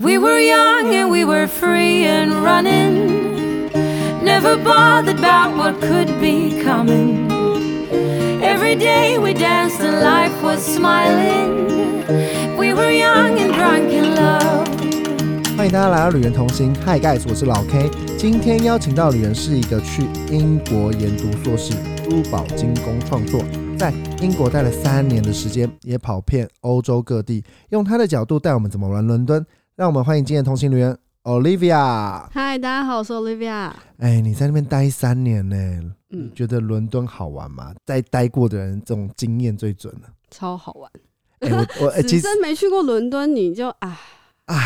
We were young and we were free and running. Never bothered about what could be coming. Every day we danced and life was smiling. We were young and drunk in love. 欢迎大家来到旅人同行，Hi guys，我是老 K。今天邀请到旅人是一个去英国研读硕士，珠宝精工创作，在英国待了三年的时间，也跑遍欧洲各地，用他的角度带我们怎么玩伦敦。让我们欢迎今天的同行旅人 Olivia。嗨，大家好，我是 Olivia。哎，你在那边待三年呢，嗯，觉得伦敦好玩吗？在待过的人，这种经验最准了。超好玩。哎，我我哎，其实没去过伦敦，你就啊啊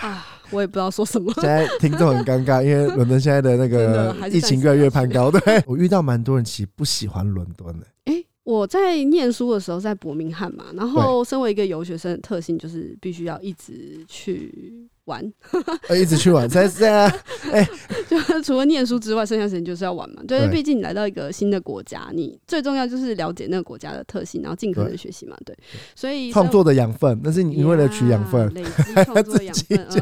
啊，我也不知道说什么。现在听众很尴尬，因为伦敦现在的那 真个的还是疫情越来越攀高。对我遇到蛮多人其实不喜欢伦敦的。哎、我在念书的时候在伯明翰嘛，然后身为一个游学生的特性就是必须要一直去玩，呃，一直去玩，在在 就是除了念书之外，剩下时间就是要玩嘛。对，对毕竟你来到一个新的国家，你最重要就是了解那个国家的特性，然后尽可能对学习嘛。对，所以创作的养分，那是你为了取养分。累积创作的养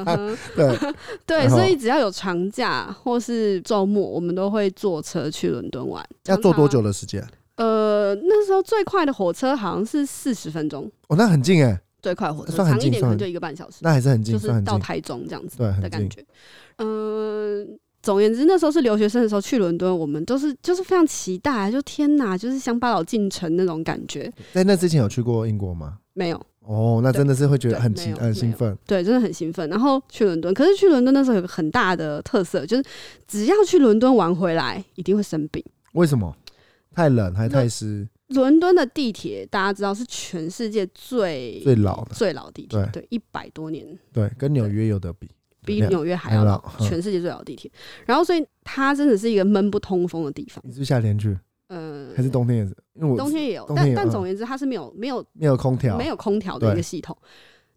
分。对，对，所以只要有长假或是周末，我们都会坐车去伦敦玩。要坐多久？的时间？呃，那时候最快的火车好像是四十分钟，哦，那很近哎，最快火车，算很近算很长一点可能就一个半小时，那还是很近，就是算很近。到台中这样子对很的感觉。嗯、总而言之，那时候是留学生的时候去伦敦，我们都是就是非常期待，就天哪，就是乡巴佬进城那种感觉。在那之前有去过英国吗？没有，哦，那真的是会觉得对很兴很兴奋。对，真的很兴奋。然后去伦敦，可是去伦敦那时候有个很大的特色，就是只要去伦敦玩回来，一定会生病。为什么？太冷还太湿？伦敦的地铁大家知道是全世界最最老的最老的地铁，对对，一百多年，对，跟纽约有得比。比两纽约还要老全世界最老的地铁。然后，所以它真的是一个闷不通风的地方。你是夏天去嗯，还是冬天也是？因为我冬天也有，但但总而言之，它是没有没有没有空调，没有空调的一对个系统。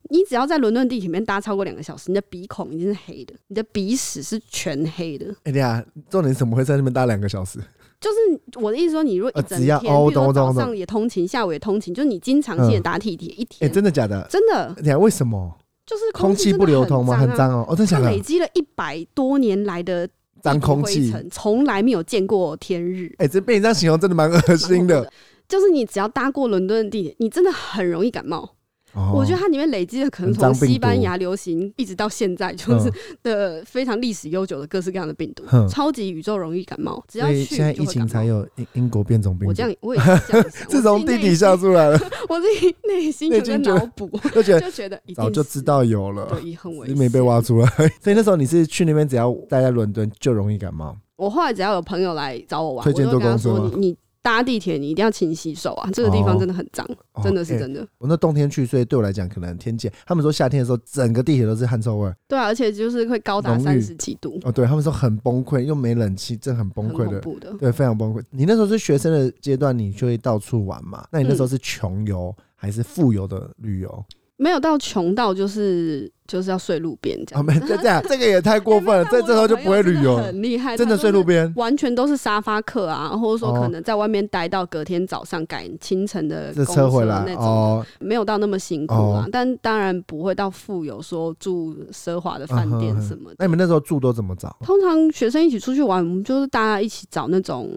你只要在伦敦地铁里面搭超过两个小时，你的鼻孔已经是黑的，你的鼻屎是全黑的。哎呀，重点是怎么会在那边搭两个小时？就是我的意思说，你如果一整天，呃只要比如说早上也通勤，下午也通勤，就是你经常性的嗯搭地铁，一哎，天真的假的？真的哎呀，为什么？就是空气不流通吗？很脏哦。哦，真的假的它累？积了一百多年来的脏空气。从来没有见过天日。哎，这被你这样形容真的蛮恶心的。就是你只要搭过伦敦的地铁，你真的很容易感冒。哦我觉得它里面累积的可能从西班牙流行一直到现在，就是嗯的非常历史悠久的各式各样的病毒嗯，超级宇宙容易感冒。只要去现在疫情。才有英英国变种病毒。我这样，我也是这样想。自从地底下下，出来了，我自己内心有个内心觉得脑补，就觉得早就知道有了，对，也很危只是没被挖出来。所以那时候你是去那边，只要待在伦敦就容易感冒。我后来只要有朋友来找我玩，推荐我都会跟他坐公车吗说你你搭地铁你一定要勤洗手啊，这个地方哦真的很脏，哦真的是哎真的。我那冬天去，所以对我来讲可能天气。他们说夏天的时候，整个地铁都是汗臭味。对啊，而且就是会高达三十几度，哦，对他们说很崩溃，又没冷气，真的很崩很溃的。对，非常崩溃。你那时候是学生的阶段，你就会到处玩嘛？那你那时候嗯是穷游还是富游的旅游？没有到穷到就是就是要睡路边这啊，样。没这这样，这个也太过分了。在这这时候就不会旅游很厉害，真的睡路边，完全都是沙发客啊，或者说哦可能在外面待到隔天早上赶清晨的车回来那种，哦。没有到那么辛苦啊。哦但当然不会到富有说住奢华的饭店什么的。那你们那时候住都怎么找通常学生一起出去玩，我们就是大家一起找那种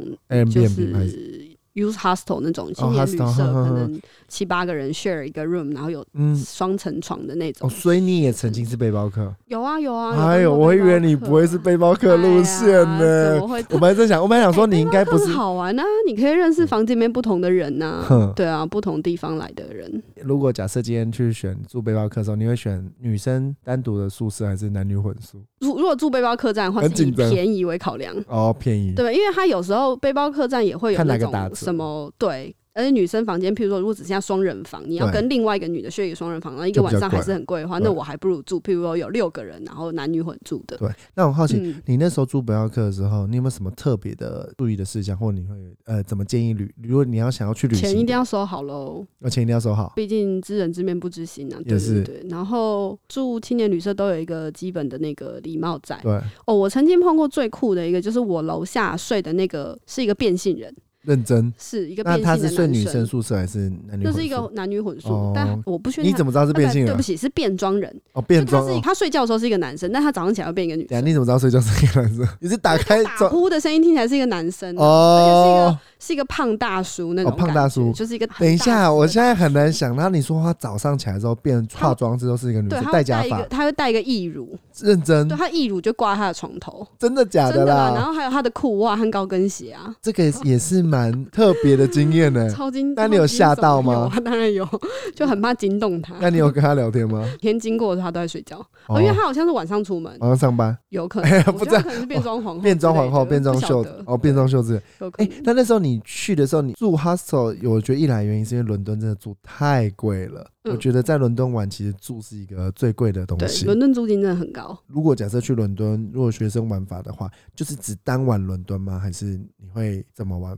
就是是 use hostel 那种青年旅社，可能七八个人 share 一个 room，然后有嗯双层床的那哦，种。所以你也曾经是背包客。有啊有啊。哎呦，我会以为你不会是背包客路线呢？我本来在想，我本来想说你应该不是很。好玩啊！你可以认识房间里面不同的人呐、哼对啊，不同地方来的人。如果假设今天去选住背包客的时候，你会选女生单独的宿舍还是男女混宿？如如果住背包客栈的话，是以便宜为考量，哦，便宜。对吧？因为他有时候背包客栈也会有那种个打折什么对。而且女生房间，譬如说，如果只剩下双人房，你要跟另外一个女的睡一个双人房，然后一个晚上还是很贵的话，那我还不如住，譬如说有六个人，然后男女混住的。对，那我好奇，嗯，你那时候住背包客的时候，你有没有什么特别的注意的事项，或你会呃怎么建议旅？如果你要想要去旅行一定要收好喽，要钱一定要收好。毕竟知人知面不知心啊。也对是对对。然后住青年旅社都有一个基本的那个礼貌在。对，哦，我曾经碰过最酷的一个，就是我楼下睡的那个是一个变性人，认真。是一个那他变性的男是睡女生宿舍还是男女混宿？那是一个男女混宿，哦但我不确定他。你怎么知道是变性人啊对不？起，是变装人。哦，变就他装哦。是他睡觉的时候是一个男生，但他早上起来会变一个女生。你怎么知道睡觉是一个男生？你是打开打呼的声音听起来是一个男生啊，哦？是一个是一个胖大叔那哦种哦、胖大叔就是一个等一下，我现在很难想。然后你说他早上起来之后变化妆之后是一个女，生，他戴假发他会戴一个义乳，认真对，他义乳就挂他的床头，真的假真的啦。然？后还有他的裤袜和高跟鞋啊，这个也是蛮特别的经验呢。超惊。那你有吓到吗当然有，就很怕惊动他。那你有跟他聊天吗？天经过的时候他都在睡觉，哦，因为他好像是晚上出门，晚上上班，有可能，不知道可能是变装皇后变装皇后、变装秀哦，变装秀子。哎那那时候你去的时候，你住 hostel，我觉得一来原因是因为伦敦真的住太贵了。嗯我觉得在伦敦玩，其实住是一个最贵的东，西。伦敦租金真的很高。如果假设去伦敦，如果学生玩法的话，就是只单玩伦敦吗？还是你会怎么玩？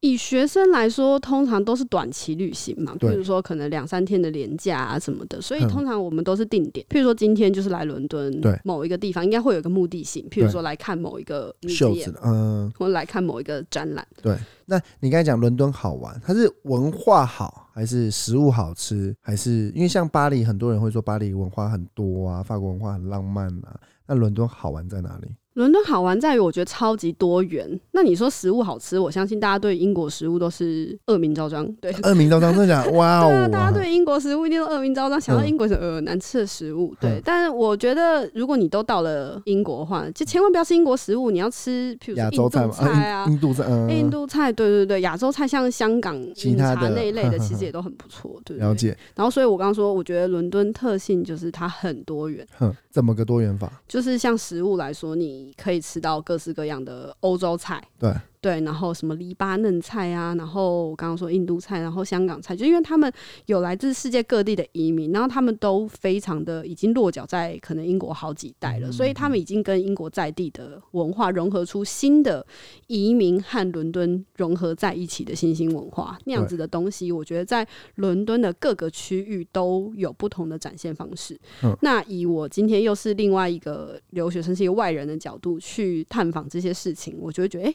以学生来说，通常都是短期旅行嘛，比如说可能两三天的连假啊什么的，所以嗯通常我们都是定点。譬如说今天就是来伦敦，对某一个地方应该会有一个目的性，譬如对说来看某一个袖 museum 子，嗯，或者来看某一个展览。对那你刚才讲伦敦好玩，它是文化好，还是食物好吃，还是因为像巴黎，很多人会说巴黎文化很多啊，法国文化很浪漫啊，那伦敦好玩在哪里？伦敦好玩在于我觉得超级多元。那你说食物好吃，我相信大家对英国食物都是恶名昭彰。对，恶名昭彰，真的假的？哇 对啊，哦！大家对英国食物一定都恶名昭彰，想到嗯英国是呃难吃的食物。对嗯，但是我觉得如果你都到了英国的话，就千万不要吃英国食物，你要吃譬如说亚印度洲菜啊印。度菜，嗯，印度菜，对对对，亚洲菜像香港饮茶其他的那一类的，其实也都很不错，对？了解，然后，所以我刚刚说，我觉得伦敦特性就是它很多元，哼，怎么个多元法？就是像食物来说，你可以吃到各式各样的欧洲菜，对。对，然后什么黎巴嫩菜啊，然后我刚刚说印度菜，然后香港菜，就因为他们有来自世界各地的移民，然后他们都非常的已经落脚在可能英国好几代了，所以他们已经跟英国在地的文化融合出新的移民和伦敦融合在一起的新兴文化，那样子的东西，我觉得在伦敦的各个区域都有不同的展现方式。嗯。那以我今天又是另外一个留学生，是一个外人的角度去探访这些事情，我就会觉得，哎、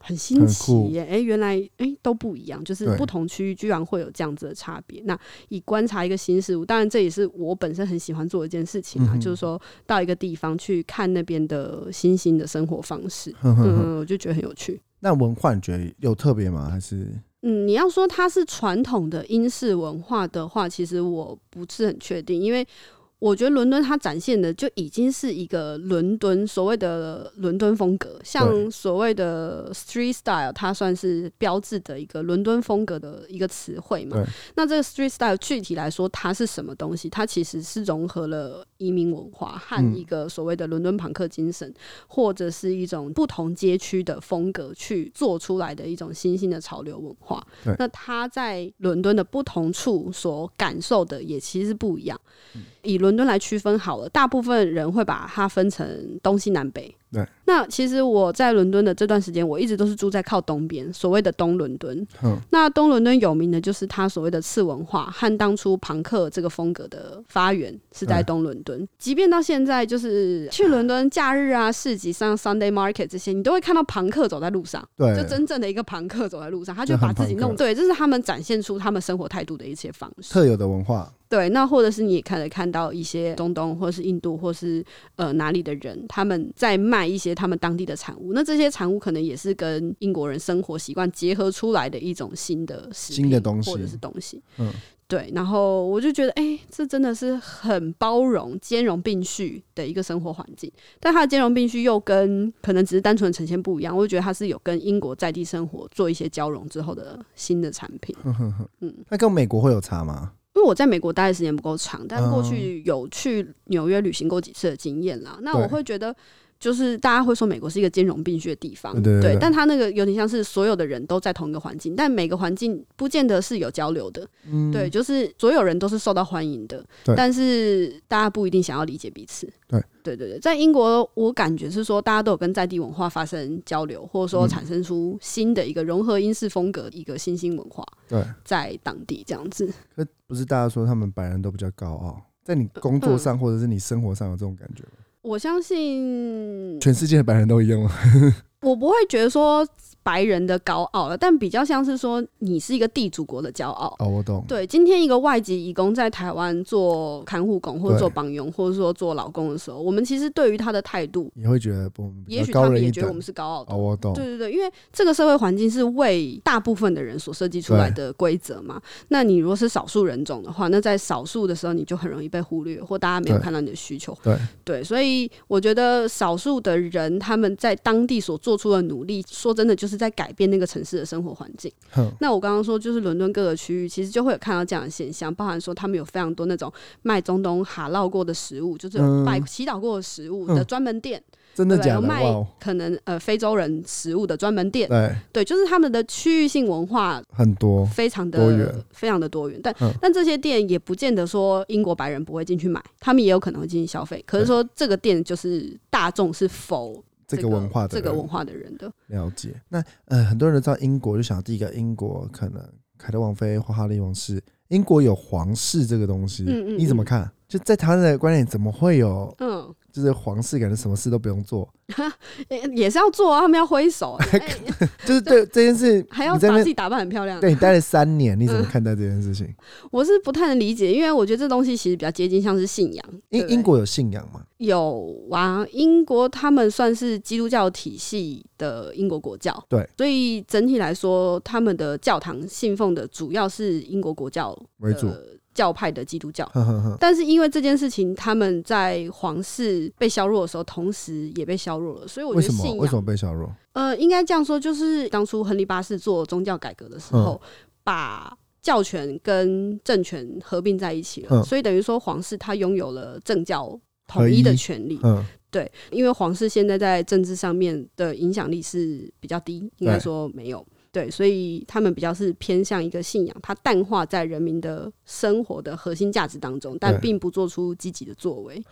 很新奇酷耶！哎、原来哎、诶都不一样，就是不同区域居然会有这样子的差别。那以观察一个新事物，当然这也是我本身很喜欢做的一件事情啊，嗯就是说到一个地方去看那边的新兴的生活方式，哼哼哼。嗯，我就觉得很有趣。那文化你觉得有特别吗？还是嗯，你要说它是传统的英式文化的话，其实我不是很确定，因为我觉得伦敦它展现的就已经是一个伦敦所谓的伦敦风格，像所谓的 street style，它算是标志的一个伦敦风格的一个词汇嘛。那这个 street style 具体来说，它是什么东西？它其实是融合了移民文化和嗯一个所谓的伦敦朋克精神，或者是一种不同街区的风格去做出来的一种新兴的潮流文化。那它在伦敦的不同处所感受的也其实不一样。嗯以伦敦来区分好了，大部分人会把它分成东西南北。对，那其实我在伦敦的这段时间，我一直都是住在靠东边，所谓的东伦敦。嗯那东伦敦有名的就是它所谓的次文化和当初朋克这个风格的发源是在嗯东伦敦。即便到现在，就是去伦敦假日啊、市集上、Sunday Market 这些，你都会看到朋克走在路上，对就真正的一个朋克走在路上，他就把自己弄对，这是他们展现出他们生活态度的一些方式。特有的文化？对，那或者是你也看得看到一些中东或者是印度或是呃哪里的人，他们在卖一些他们当地的产物，那这些产物可能也是跟英国人生活习惯结合出来的一种新的新的东西或者是东西。嗯，对，然后我就觉得，哎、这真的是很包容、兼容并蓄的一个生活环境。但它的兼容并蓄又跟可能只是单纯的呈现不一样，我就觉得它是有跟英国在地生活做一些交融之后的新的产品。哼哼哼嗯那跟美国会有差吗？因为我在美国待的时间不够长，但过嗯去有去纽约旅行过几次的经验啦。那我会觉得，就是大家会说美国是一个兼容并蓄的地方，对但它那个有点像是所有的人都在同一个环境，但每个环境不见得是有交流的。嗯，对，就是所有人都是受到欢迎的，但是大家不一定想要理解彼此。对，对对对，在英国，我感觉是说大家都有跟在地文化发生交流，或者说嗯产生出新的一个融合英式风格一个新兴文化对。在当地这样子。可不是大家说他们白人都比较高傲，在你工作嗯上或者是你生活上有这种感觉吗？我相信，全世界的白人都一样吗？我不会觉得说白人的高傲了，但比较像是说你是一个地主国的骄傲。哦，我懂。对，今天一个外籍义工在台湾做看护工，或者做帮佣，或者说做老公的时候，我们其实对于他的态度，你会觉得我们也许他们也觉得我们是高傲的。哦，我懂。对对对，因为这个社会环境是为大部分的人所设计出来的规则嘛。那你如果是少数人种的话，那在少数的时候，你就很容易被忽略，或大家没有看到你的需求。对对，所以我觉得少数的人他们在当地所做出了努力，说真的就是在改变那个城市的生活环境。那我刚刚说，就是伦敦各个区域其实就会有看到这样的现象，包含说他们有非常多那种卖中东哈烙过的食物，就是拜祈祷过的食物嗯的专门店？真的假的？有卖可能呃非洲人食物的专门店，对，对，就是他们的区域性文化很多。非常的非常的多元，但、嗯但这些店也不见得说英国白人不会进去买，他们也有可能会进行消费。可是说这个店就是大众是否这个文化的人这个文化的人的，了解。那呃，很多人都知道英国，就想第一个英国可能凯特王妃或哈利王室，英国有皇室这个东西，嗯嗯你怎么看？就在台湾的观点，怎么会有嗯，就是皇室感觉什么事都不用做？也也是要做啊，他们要挥手，哎 就是对这件事，还要把自己打扮很漂亮。对你待了三年，你怎么嗯看待这件事情？我是不太能理解，因为我觉得这东西其实比较接近像是信仰。对不对英英国有信仰吗？有啊，英国他们算是基督教体系的英国国教，对，所以整体来说，他们的教堂信奉的主要是英国国教为主，呃教派的基督教。呵呵呵，但是因为这件事情，他们在皇室被削弱的时候，同时也被削弱了，所以我觉得信仰，为什么被削弱？呃，应该这样说，就是当初亨利八世做宗教改革的时候，嗯把教权跟政权合并在一起了，嗯所以等于说皇室他拥有了政教统一的权利。嗯，对，因为皇室现在在政治上面的影响力是比较低，应该说没有。对，所以他们比较是偏向一个信仰，它淡化在人民的生活的核心价值当中，但对并不做出积极的作为。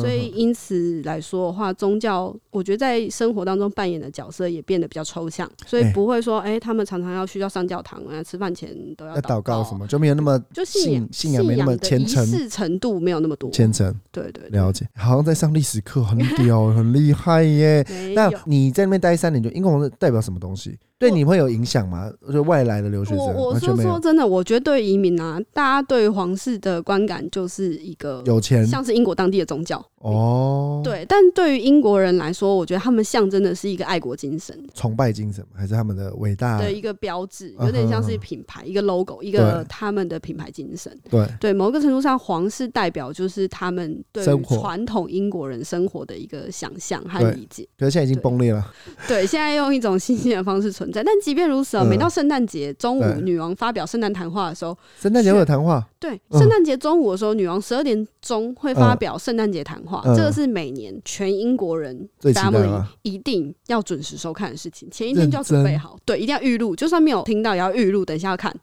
所以因此来说的话，宗教我觉得在生活当中扮演的角色也变得比较抽象，所以哎不会说，哎、他们常常要需要上教堂啊，吃饭前都要要祷告告什，么，就没有那么就信仰信信仰没那么虔诚式程度没有那么多。虔诚。对对对，了解，好像在上历史课，很屌，很厉害耶。那。你在那边待三年，就英国皇室代表什么东西？对你会有影响吗？就外来的留学生，我我完全没有。说说真的，我觉得对移民啊，大家对皇室的观感就是一个有钱像是英国当地的宗教。哦，，对，但对于英国人来说，我觉得他们象征的是一个爱国精神。崇拜精神还是他们的伟大？的一个标志，嗯有点像是品牌、一个 logo、一个他们的品牌精神。对，对，某个程度上，皇室代表就是他们对于传统英国人生活的一个想象和理解。可是现在已经崩裂了。对，现在用一种新鲜的方式存在，但即便如此啊，嗯每到圣诞节中午，女王发表圣诞谈话的时候，圣诞节会有谈话，对，嗯。圣诞节中午的时候，女王十二点钟会发表圣诞节谈话，嗯。这个是每年全英国人 family 一定要准时收看的事情，前一天就要准备好，对，一定要预录，就算没有听到也要预录，等一下要看，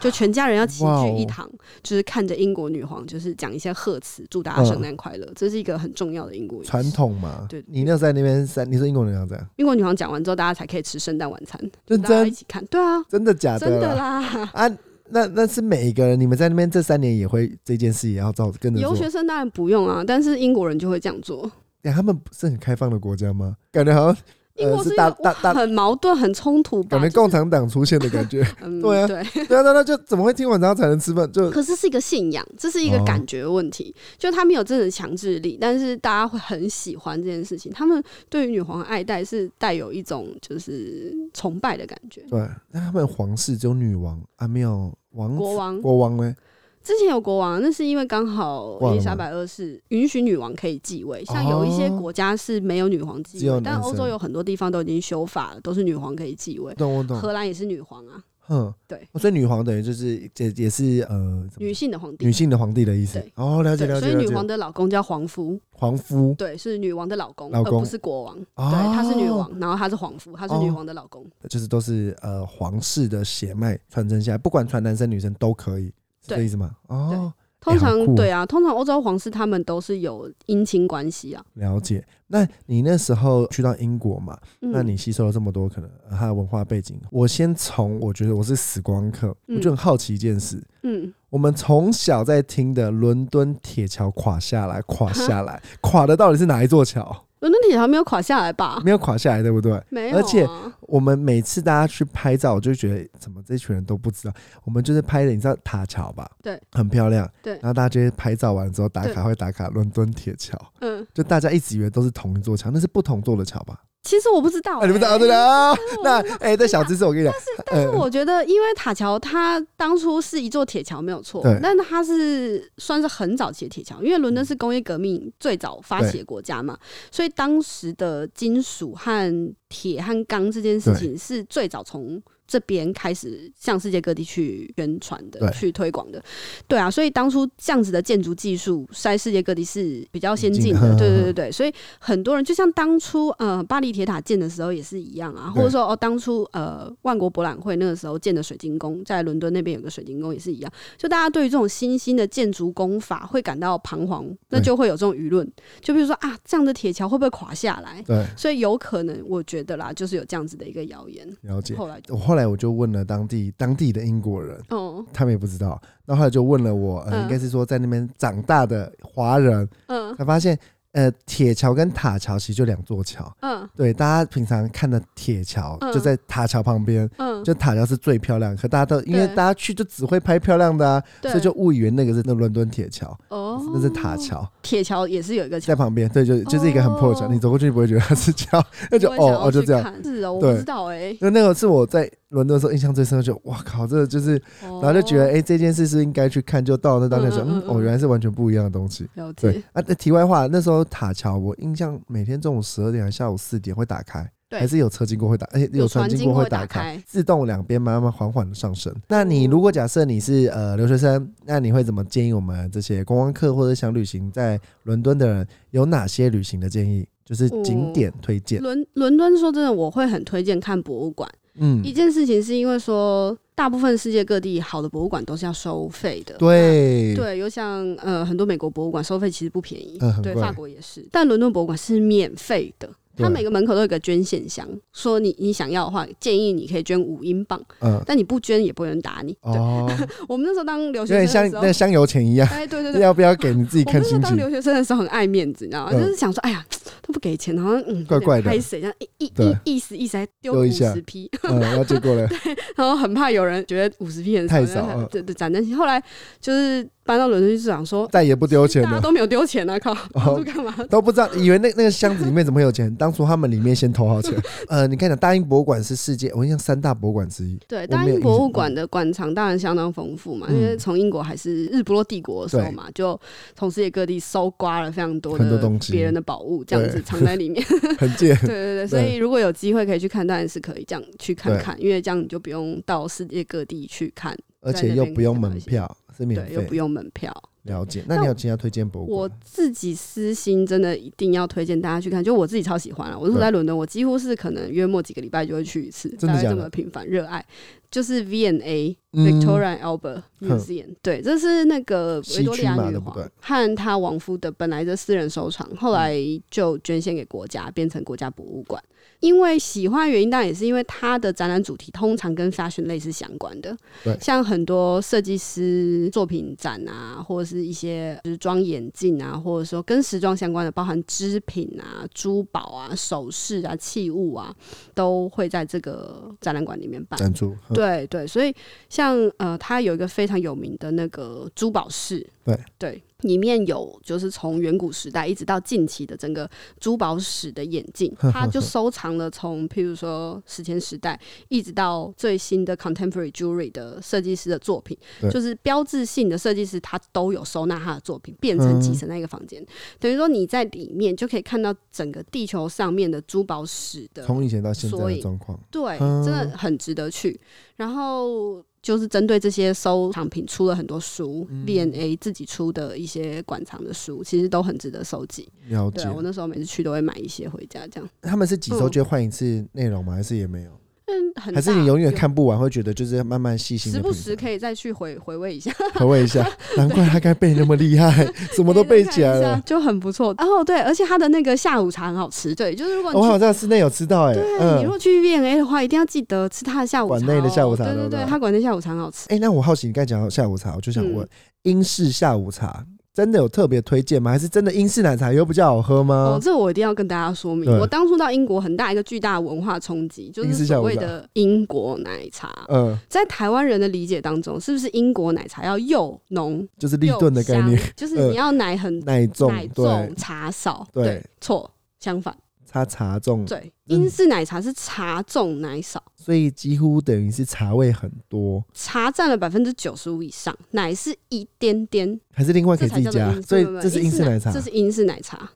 就全家人要齐聚一堂，就是看着英国女皇就是讲一些贺词，祝大家圣诞快乐，这是一个很重要的英国传。统嘛。对你那在那边三，你说英国人要这样，英国女皇讲完之后，大家才可以吃圣诞晚餐，就大家一起看，对啊，真的假的真的啦？啦。啊，那那是每一个人，你们在那边这三年也会这件事也要照跟着留。学生当然不用啊，但是英国人就会这样做。哎，他们不是很开放的国家吗？感觉好像英国是大大大，很矛盾、很冲突吧？感觉共产党出现的感觉。嗯，对啊对，对啊，那那就怎么会听晚上才能吃饭？就可是是一个信仰，这是一个哦感觉问题，就他们有真的强制力，但是大家会很喜欢这件事情。他们对于女皇的爱戴是带有一种就是崇拜的感觉。对，那他们皇室只有女王啊，没有国王。国王呢？之前有国王，那是因为刚好伊丽莎白二世允许女王可以继位，像有一些哦国家是没有女皇继位，但欧洲有很多地方都已经修法了，都是女皇可以继位。懂我懂，荷兰也是女皇啊，哼，对哦，所以女皇等于就是也也是呃女性的皇帝女。性的皇帝的意思。哦，了解，了解。所以女皇的老公叫皇夫，皇夫对，是女王的老公，而不是国王。哦对，他是女王，然后他是皇夫，他是女哦王的老公。就是都是呃皇室的血脉传承下来，不管传男生女生都可以，是这意思吗？哦，通常、对啊，通常欧洲皇室他们都是有姻亲关系啊。了解。那你那时候去到英国嘛？嗯、那你吸收了这么多可能呃它的文化背景，我先从我觉得我是死光客，嗯我就很好奇一件事。嗯，我们从小在听的伦敦铁桥垮下来，垮下来，垮的到底是哪一座桥？伦敦铁桥没有垮下来吧？没有垮下来，对不对？没有、啊，而且我们每次大家去拍照，我就觉得怎么这群人都不知道，我们就是拍的，你知道塔桥吧？对，很漂亮。对然后大家就是拍照完之后打卡，会打卡伦敦铁桥，嗯，就大家一直以为都是同一座桥，那是不同座的桥吧？其实我不知道、啊，你不知道欸对的啊？那我哎，这小知识我跟你讲，但是但是我觉得，因为塔桥它当初是一座铁桥没有错对，但它是算是很早期的铁桥，因为伦敦是工业革命最早发起的国家嘛，所以当时的金属和铁和钢这件事情是最早从这边开始向世界各地去宣传的、去推广的。对啊，所以当初这样子的建筑技术在世界各地是比较先进的。对对对对，所以很多人就像当初呃巴黎铁塔建的时候也是一样啊，或者说哦当初呃万国博览会那个时候建的水晶宫，在伦敦那边有个水晶宫也是一样，就大家对于这种新兴的建筑工法会感到彷徨，那就会有这种舆论，就比如说啊这样的铁桥会不会垮下来？对，所以有可能，我觉得啦，就是有这样子的一个谣言。了解。后来后来我就问了当地当地的英国人，哦，他们也不知道。那后来就问了我，呃，嗯应该是说在那边长大的华人，嗯才发现，呃，铁桥跟塔桥其实就两座桥。嗯对，大家平常看的铁桥嗯就在塔桥旁边，嗯，就塔桥是最漂亮。可大家都因为大家去就只会拍漂亮的啊，对所以就误以为那个是那伦敦铁桥，哦，那是塔，桥铁桥也是有一个桥在。旁边。对，就就是一个很破的桥，哦你走过去不会觉得它是桥，那就哦哦就这样。是哦，我不知道哎。因为那个是我在伦敦的时候印象最深刻，就哇靠，这个就是，然然后就觉得哎、这件事是应该去看，就到那当天说，嗯哦，原来是完全不一样的东西。了对，啊，那题外话，那时候塔桥我印象每天中午十二点还下午四点会打开，对还是有车经过会打，而且、有船经过会打开，自动两边慢慢缓缓的上升。那你如果假设你是呃留学生，那你会怎么建议我们这些观光客或者想旅行在伦敦的人有哪些旅行的建议？就是景点推荐。伦伦敦说真的，我会很推荐看博物馆。嗯一，件事情是因为说，大部分世界各地好的博物馆都是要收费的。对，对，有像呃很多美国博物馆收费其实不便宜，对，法国也是，但伦敦博物馆是免费的。对它每个门口都有个捐献箱，说你你想要的话，建议你可以捐五英镑，嗯，但你不捐也不会有人打你。对，哦，我们那时候当留学生像那个，香油钱一样，哎，对对对，要不要给你自己我们那时候看心情？当留学生的时候很爱面子，你知道吗？嗯就是想说，哎呀，都不给钱，好像嗯，怪怪的。拍谁这样一一对。一意思意思还丢五十批，嗯，然后结果呢？然后很怕有人觉得五十批很太少，对对，攒但后来就是搬到伦敦去市场说，再也不丢钱了，大家都没有丢钱啊，靠，当初干嘛？都不知道，以为那那个箱子里面怎么会有钱？当初他们里面先投好钱。呃，你看讲大英博物馆是世界，我印象三大博物馆之一。对，大英博物馆的馆藏当然相当丰富嘛，嗯因为从英国还是日不落帝国的时候嘛，就从世界各地搜刮了非常多的很多东西别人的宝物，这样子藏在里面。很贱。对对对，所以如果有机会可以去看，当然是可以这样去看看，因为这样你就不用到世界各地去看，而且又不用门票，是免对，又不。用门票。了解。那你有其他推荐博物馆我？自己私心真的一定要推荐大家去看，就我自己超喜欢了。我那时候在伦敦，我几乎是可能约莫几个礼拜就会去一次，大概这么频繁热爱。就是 V&A 嗯 Victoria Albert 哼 Museum，、对，这是那个维多利亚女皇和她亡夫的本来的私人收藏，后来就捐献给国家，变成国家博物馆。因为喜欢的原因，当然也是因为它的展览主题通常跟 fashion 类是相关的。对像很多设计师作品展啊，或者是一些时装眼镜啊，或者说跟时装相关的，包含织品啊、珠宝啊、首饰啊、器物啊，都会在这个展览馆里面办。展出。嗯对对，所以像呃，它有一个非常有名的那个珠宝室，对对，里面有就是从远古时代一直到近期的整个珠宝史的演进，它就收藏了从譬如说史前时代一直到最新的 contemporary jewelry 的设计师的作品，就是标志性的设计师，他都有收纳他的作品，变成集成在一个房间，等于说你在里面就可以看到整个地球上面的珠宝史的从以前到现在的状况，对，嗯。真的很值得去。然后就是针对这些收藏品出了很多书、v N A 自己出的一些馆藏的书，其实都很值得收集。了解对啊，。我那时候每次去都会买一些回家，这样。他们是几周就换一次内容吗？还是也没有？嗯，很还是你永远看不完，会觉得就是慢慢细心时不时可以再去回回味一下，回味一下。难怪他该背那么厉害，什 么都背起来了。就很不错。然后对，而且他的那个下午茶很好吃。对，就是如果你我好像室内有吃到哎，对，你如嗯，果去 V N A 的话，一定要记得吃他的下午茶、哦。馆内的下午茶对对对，对不对它馆内下午茶很好吃。哎，那我好奇你刚才讲到下午茶，我就想问嗯，英式下午茶真的有特别推荐吗？还是真的英式奶茶又比较好喝吗？哦，？这个我一定要跟大家说明。我当初到英国，很大一个巨大的文化冲击，就是所谓的英国奶茶。嗯，在台湾人的理解当中，是不是英国奶茶要又浓就是立顿的概念，就是你要奶很奶重奶重，茶少？对。对，错，相反，它茶重，对，嗯英式奶茶是茶重奶少，所以几乎等于是茶味很多，茶占了百分之九十五以上，奶是一点点，还是另外可以自己加所以这是英式奶茶这。是英式奶茶。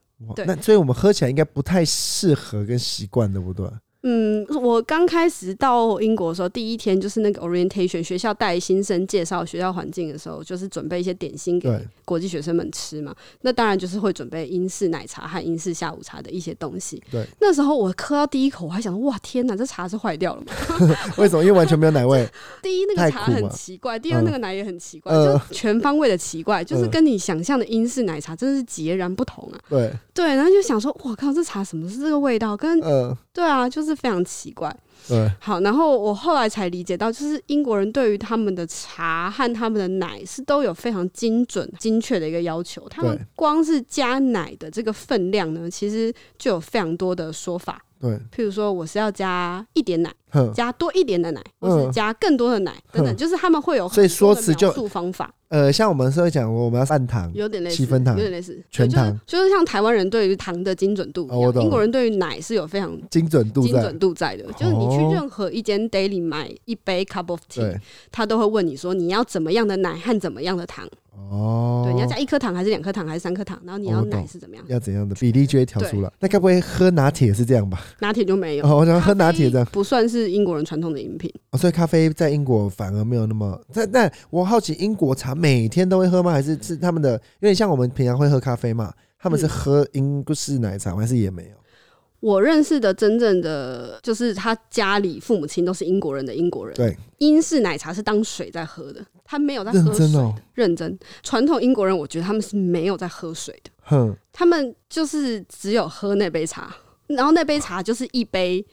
那所以我们喝起来应该不太适合跟习惯，对不对？嗯，我刚开始到英国的时候，第一天就是那个 orientation，学校带新生介绍学校环境的时候，就是准备一些点心给，国际学生们吃嘛。那当然就是会准备英式奶茶和英式下午茶的一些东西。对，那时候我喝到第一口，我还想说，哇，天哪，这茶是坏掉了吗？为什么？因为完全没有奶味。第一，那个茶很奇怪；第二，嗯那个奶也很奇怪，呃就全方位的奇怪，就是嗯跟你想象的英式奶茶真的是截然不同啊。对，对，然后就想说，我靠，这茶什么是这个味道？跟呃，对啊，就是非常奇怪。对，好，然后我后来才理解到，就是英国人对于他们的茶和他们的奶是都有非常精准、精确的一个要求。他们光是加奶的这个分量呢，其实就有非常多的说法。对，譬如说，我是要加一点奶，加多一点的奶，或嗯是加更多的奶等等，就是他们会有所以很多的说辞就描述方法，呃，像我们是会讲我们要半糖，有点类似，七分糖有点类似，全糖就是像台湾人对于糖的精准度一样，哦英国人对于奶是有非常精准度在精准，度在的，就是你去哦任何一间 daily 买一杯 cup of tea，对，他都会问你说你要怎么样的奶和怎么样的糖，哦，对，你要加一颗糖还是两颗糖还是三颗糖，然后你要奶是怎么样，要怎样的比例就会调出来。那该不会喝拿铁是这样吧？拿铁就没有。哦，我想喝拿铁这样，不算是英国人传统的饮品，哦，所以咖啡在英国反而没有那么。但但我好奇，英国茶每天都会喝吗？还是是他们的有点像我们平常会喝咖啡嘛？他们是嗯喝英式奶茶吗还是也没有？我认识的真正的就是他家里父母亲都是英国人的英国人，对，英式奶茶是当水在喝的，他没有在认喝水的，真哦，认真。传统英国人，我觉得他们是没有在喝水的，哼，他们就是只有喝那杯茶，然后那杯茶就是一杯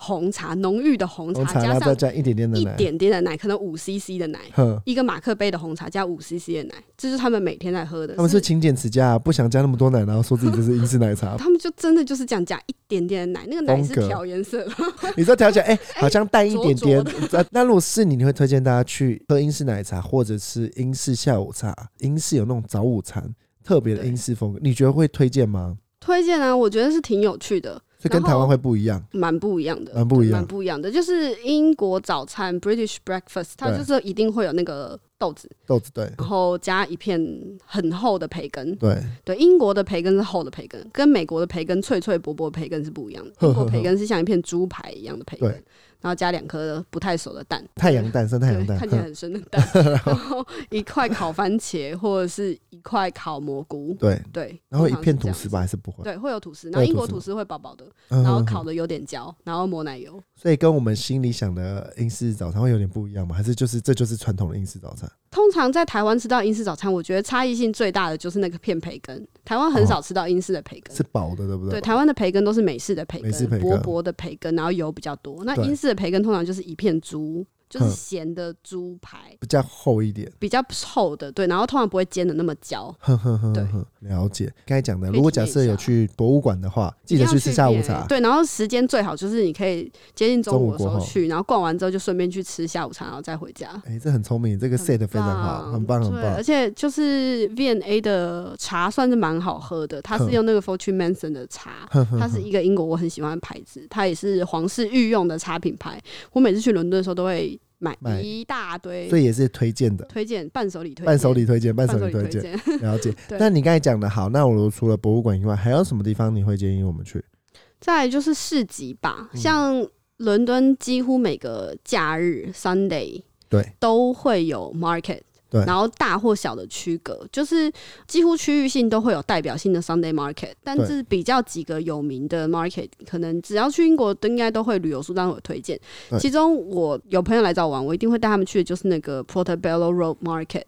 红茶，浓郁的红茶，红茶然加上后再加一点点的一奶，点点的奶，可能五 CC 的奶。一个马克杯的红茶加五 CC 的奶，这是他们每天在喝的。他们是勤俭持家、啊，不想加那么多奶，然后说自己就是英式奶茶。他们就真的就是这样加一点点的奶，那个奶是调颜色的。你说调起来，哎、好像淡一点点那如果是你，你会推荐大家去喝英式奶茶，或者是英式下午茶？英式有那种早午餐，特别的英式风格，你觉得会推荐吗？推荐啊，我觉得是挺有趣的，然后所以跟台湾会不一样。蛮不一样的，蛮不一样对蛮不一样的。就是英国早餐 （British breakfast），它就是一定会有那个豆子，豆子对然后加一片很厚的培根。对，对，英国的培根是厚的培根，跟美国的培根脆脆薄薄的培根是不一样的。英国培根是像一片猪排一样的培根对，然后加两颗不太熟的蛋，太阳蛋生太阳，蛋，看起来很生的蛋，然后一块烤番茄或者是一块烤蘑菇，对，对，然后一片吐司吧。还是不会。对，会有吐司，然后英国吐司会薄薄的，嗯然后烤的有点焦，然后抹奶油。所以跟我们心里想的英式早餐会有点不一样吗？还是就是这就是传统的英式早餐？通常在台湾吃到英式早餐，我觉得差异性最大的就是那个片培根。台湾很少吃到英式的培根，是薄的，对不对，对？台湾的培根都是美式的培根，美式培根薄薄的培根，然后油比较多。那英式的培根通常就是一片猪，就是咸的猪排，比较厚一点。比较厚的，对，然后通常不会煎的那么焦。呵呵呵对，了解。刚才讲的，如果假设有去博物馆的话，记得去吃下午茶。对，然后时间最好就是你可以接近中午的时候去，然后逛完之后就顺便去吃下午茶，然后再回家。哎、这很聪明，这个 set 非常好，很棒很棒，而。且就是 V N A 的茶算是蛮好喝的，它是用那个 Fortune Manson 的茶，它是一个英国我很喜欢的牌子，它也是皇室御用的茶品牌。我每次去伦敦的时候都会买买一大堆所，以也是推荐的，推荐伴手礼推荐，伴手礼推荐，伴手礼礼推荐，了解。那你刚才讲的好，那我除了博物馆以外，还有什么地方你会建议我们去？再来就是市集吧，嗯像伦敦几乎每个假日 Sunday 对都会有 market。对。然后大或小的区隔，就是几乎区域性都会有代表性的 Sunday market，但是比较几个有名的 market，可能只要去英国都应该都会旅游书单会有推荐。其中我有朋友来找我玩，我一定会带他们去的就是那个 Portobello Road Market，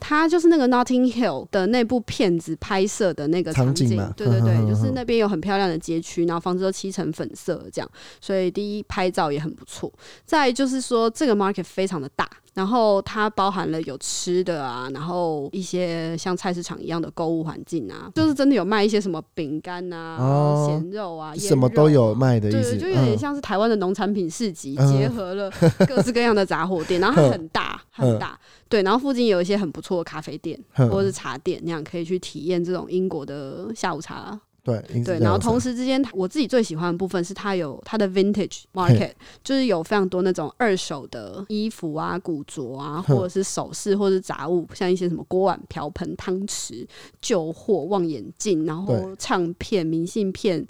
它就是那个 Notting Hill 的那部片子拍摄的那个场景，对对对，就是那边有很漂亮的街区，然后房子都漆成粉色这样，所以第一拍照也很不错。再就是说这个 market 非常的大，然后它包含了有吃的啊，然后一些像菜市场一样的购物环境啊，就是真的有卖一些什么饼干啊、哦。咸肉啊、什么都有卖的意对，就有点嗯。像是台湾的农产品市集，嗯结合了 各式各样的杂货店，然后它很大很大，对，然后附近有一些很不错的咖啡店嗯。或者是茶店，那样可以去体验这种英国的下午茶。对，对，然后同时之间，我自己最喜欢的部分是它有它的 vintage market，就是有非常多那种二手的衣服啊、古着啊，或者是首饰或者是杂物，像一些什么锅碗瓢盆、汤匙、旧货、望远镜，然后唱片、明信片。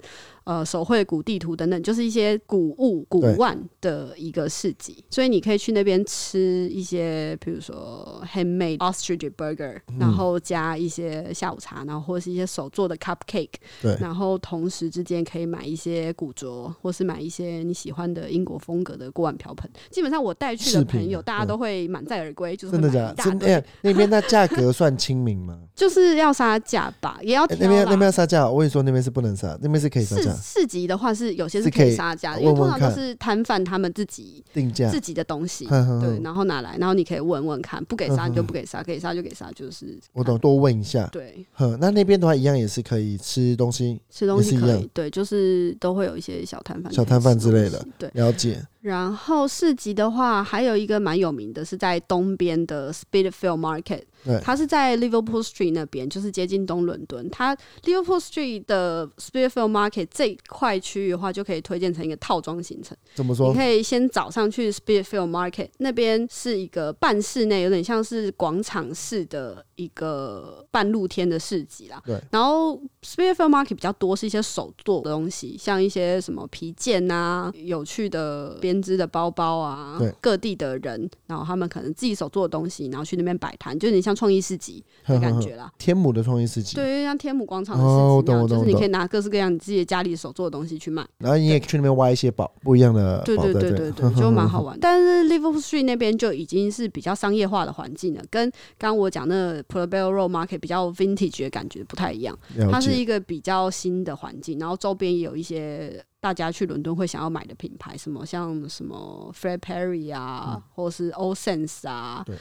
呃，手绘古地图等等，就是一些古物、古对。玩的一个市集，所以你可以去那边吃一些，比如说 handmade ostrich burger，、然嗯后加一些下午茶，然后或者是一些手做的 cupcake，对。然后同时之间可以买一些古着，或是买一些你喜欢的英国风格的锅碗瓢盆。基本上我带去的朋友，啊大家嗯都会满载而归，就是会真的假的？真的哎那边那价格算亲民吗？就是要杀价吧，也要那边那边要杀价，我跟你说那边是不能杀，那边是可以杀价市集的话是有些是可以以杀价的，因为通常都是摊贩他们自己定价自。己的东西，对，然后拿来，然后你可以问问看，不给杀你就不给杀，给杀就给杀，就是我懂，多问一下。对，哼，那那边的话一样也是可以吃东西，吃东西一样可以，对，就是都会有一些小摊贩，小摊贩之类的，对。了解。然后市集的话，还有一个蛮有名的，是在东边的 Speedfield Market，对它是在 Liverpool Street 那边，就是接近东伦敦。它 Liverpool Street 的 Speedfield Market 这一块区域的话，就可以推荐成一个套装行程。怎么说？你可以先早上去 Speedfield Market 那边是一个半室内，有点像是广场式的一个半露天的市集啦。对。然后 Speedfield Market 比较多是一些手做的东西，像一些什么皮件啊、有趣的编织的包包啊对，各地的人，然后他们可能自己手做的东西，然后去那边摆摊，就是你像创意市集的感觉啦。天母的创意市集，对，像天母广场的市集那样，懂懂懂就是你可以拿各式各样你自己家里手做的东西去卖。然后你也去那边挖一些宝，不一样的对对对对对，就蛮好玩。但是 Liverpool Street 那边就已经是比较商业化的环境了，跟刚刚我讲那 Portobello Road Market 比较 vintage 的感觉不太一样。它是一个比较新的环境，然后周边也有一些大家去伦敦会想要买的品牌，什么像什么 Fred Perry 啊，或是 Old Sense 啊对。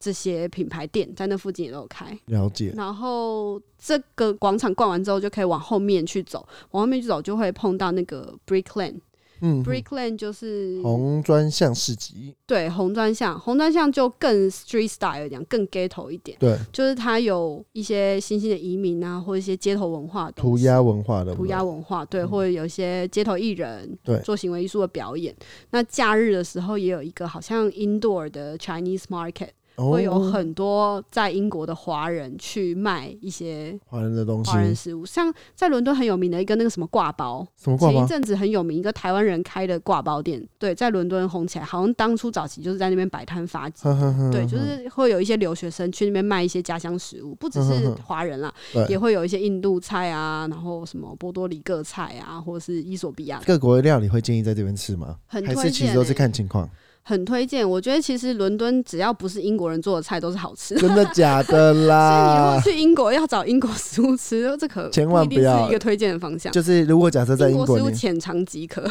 这些品牌店在那附近也都有开，了解，然后这个广场逛完之后，就可以往后面去走，往后面去走就会碰到那个 Brick Lane。嗯，Brick Lane 就是红砖巷市集，对红砖巷，红砖巷就更 street style 一点，更 ghetto 一点，对，就是它有一些新兴的移民啊，或者一些街头文化涂鸦文化的涂鸦文化，对，或者有一些街头艺人对。做行为艺术的表演。那假日的时候也有一个好像 indoor 的 Chinese market，会有哦，很多在英国的华人去卖一些华人的东西华，人食物，像在伦敦很有名的一个那个什么挂包，什么挂包？前一阵子很有名，一个台湾人开的挂包店，对，在伦敦红起来，好像当初早期就是在那边摆摊发迹。对，就是会有一些留学生去那边卖一些家乡食物，不只是华人啦，也会有一些印度菜啊，然后什么波多黎各菜啊，或者是伊索比亚，各国的料理会建议在这边吃吗？还很推荐、是其实都是欸，看情况？很推荐。我觉得其实伦敦只要不是英国人做的菜都是好吃的。真的假的啦 所以你如啦果？去英国要找英国食物吃，这可千万不要一个推荐的方向。就是如果假设在英国英国你食物浅尝即可，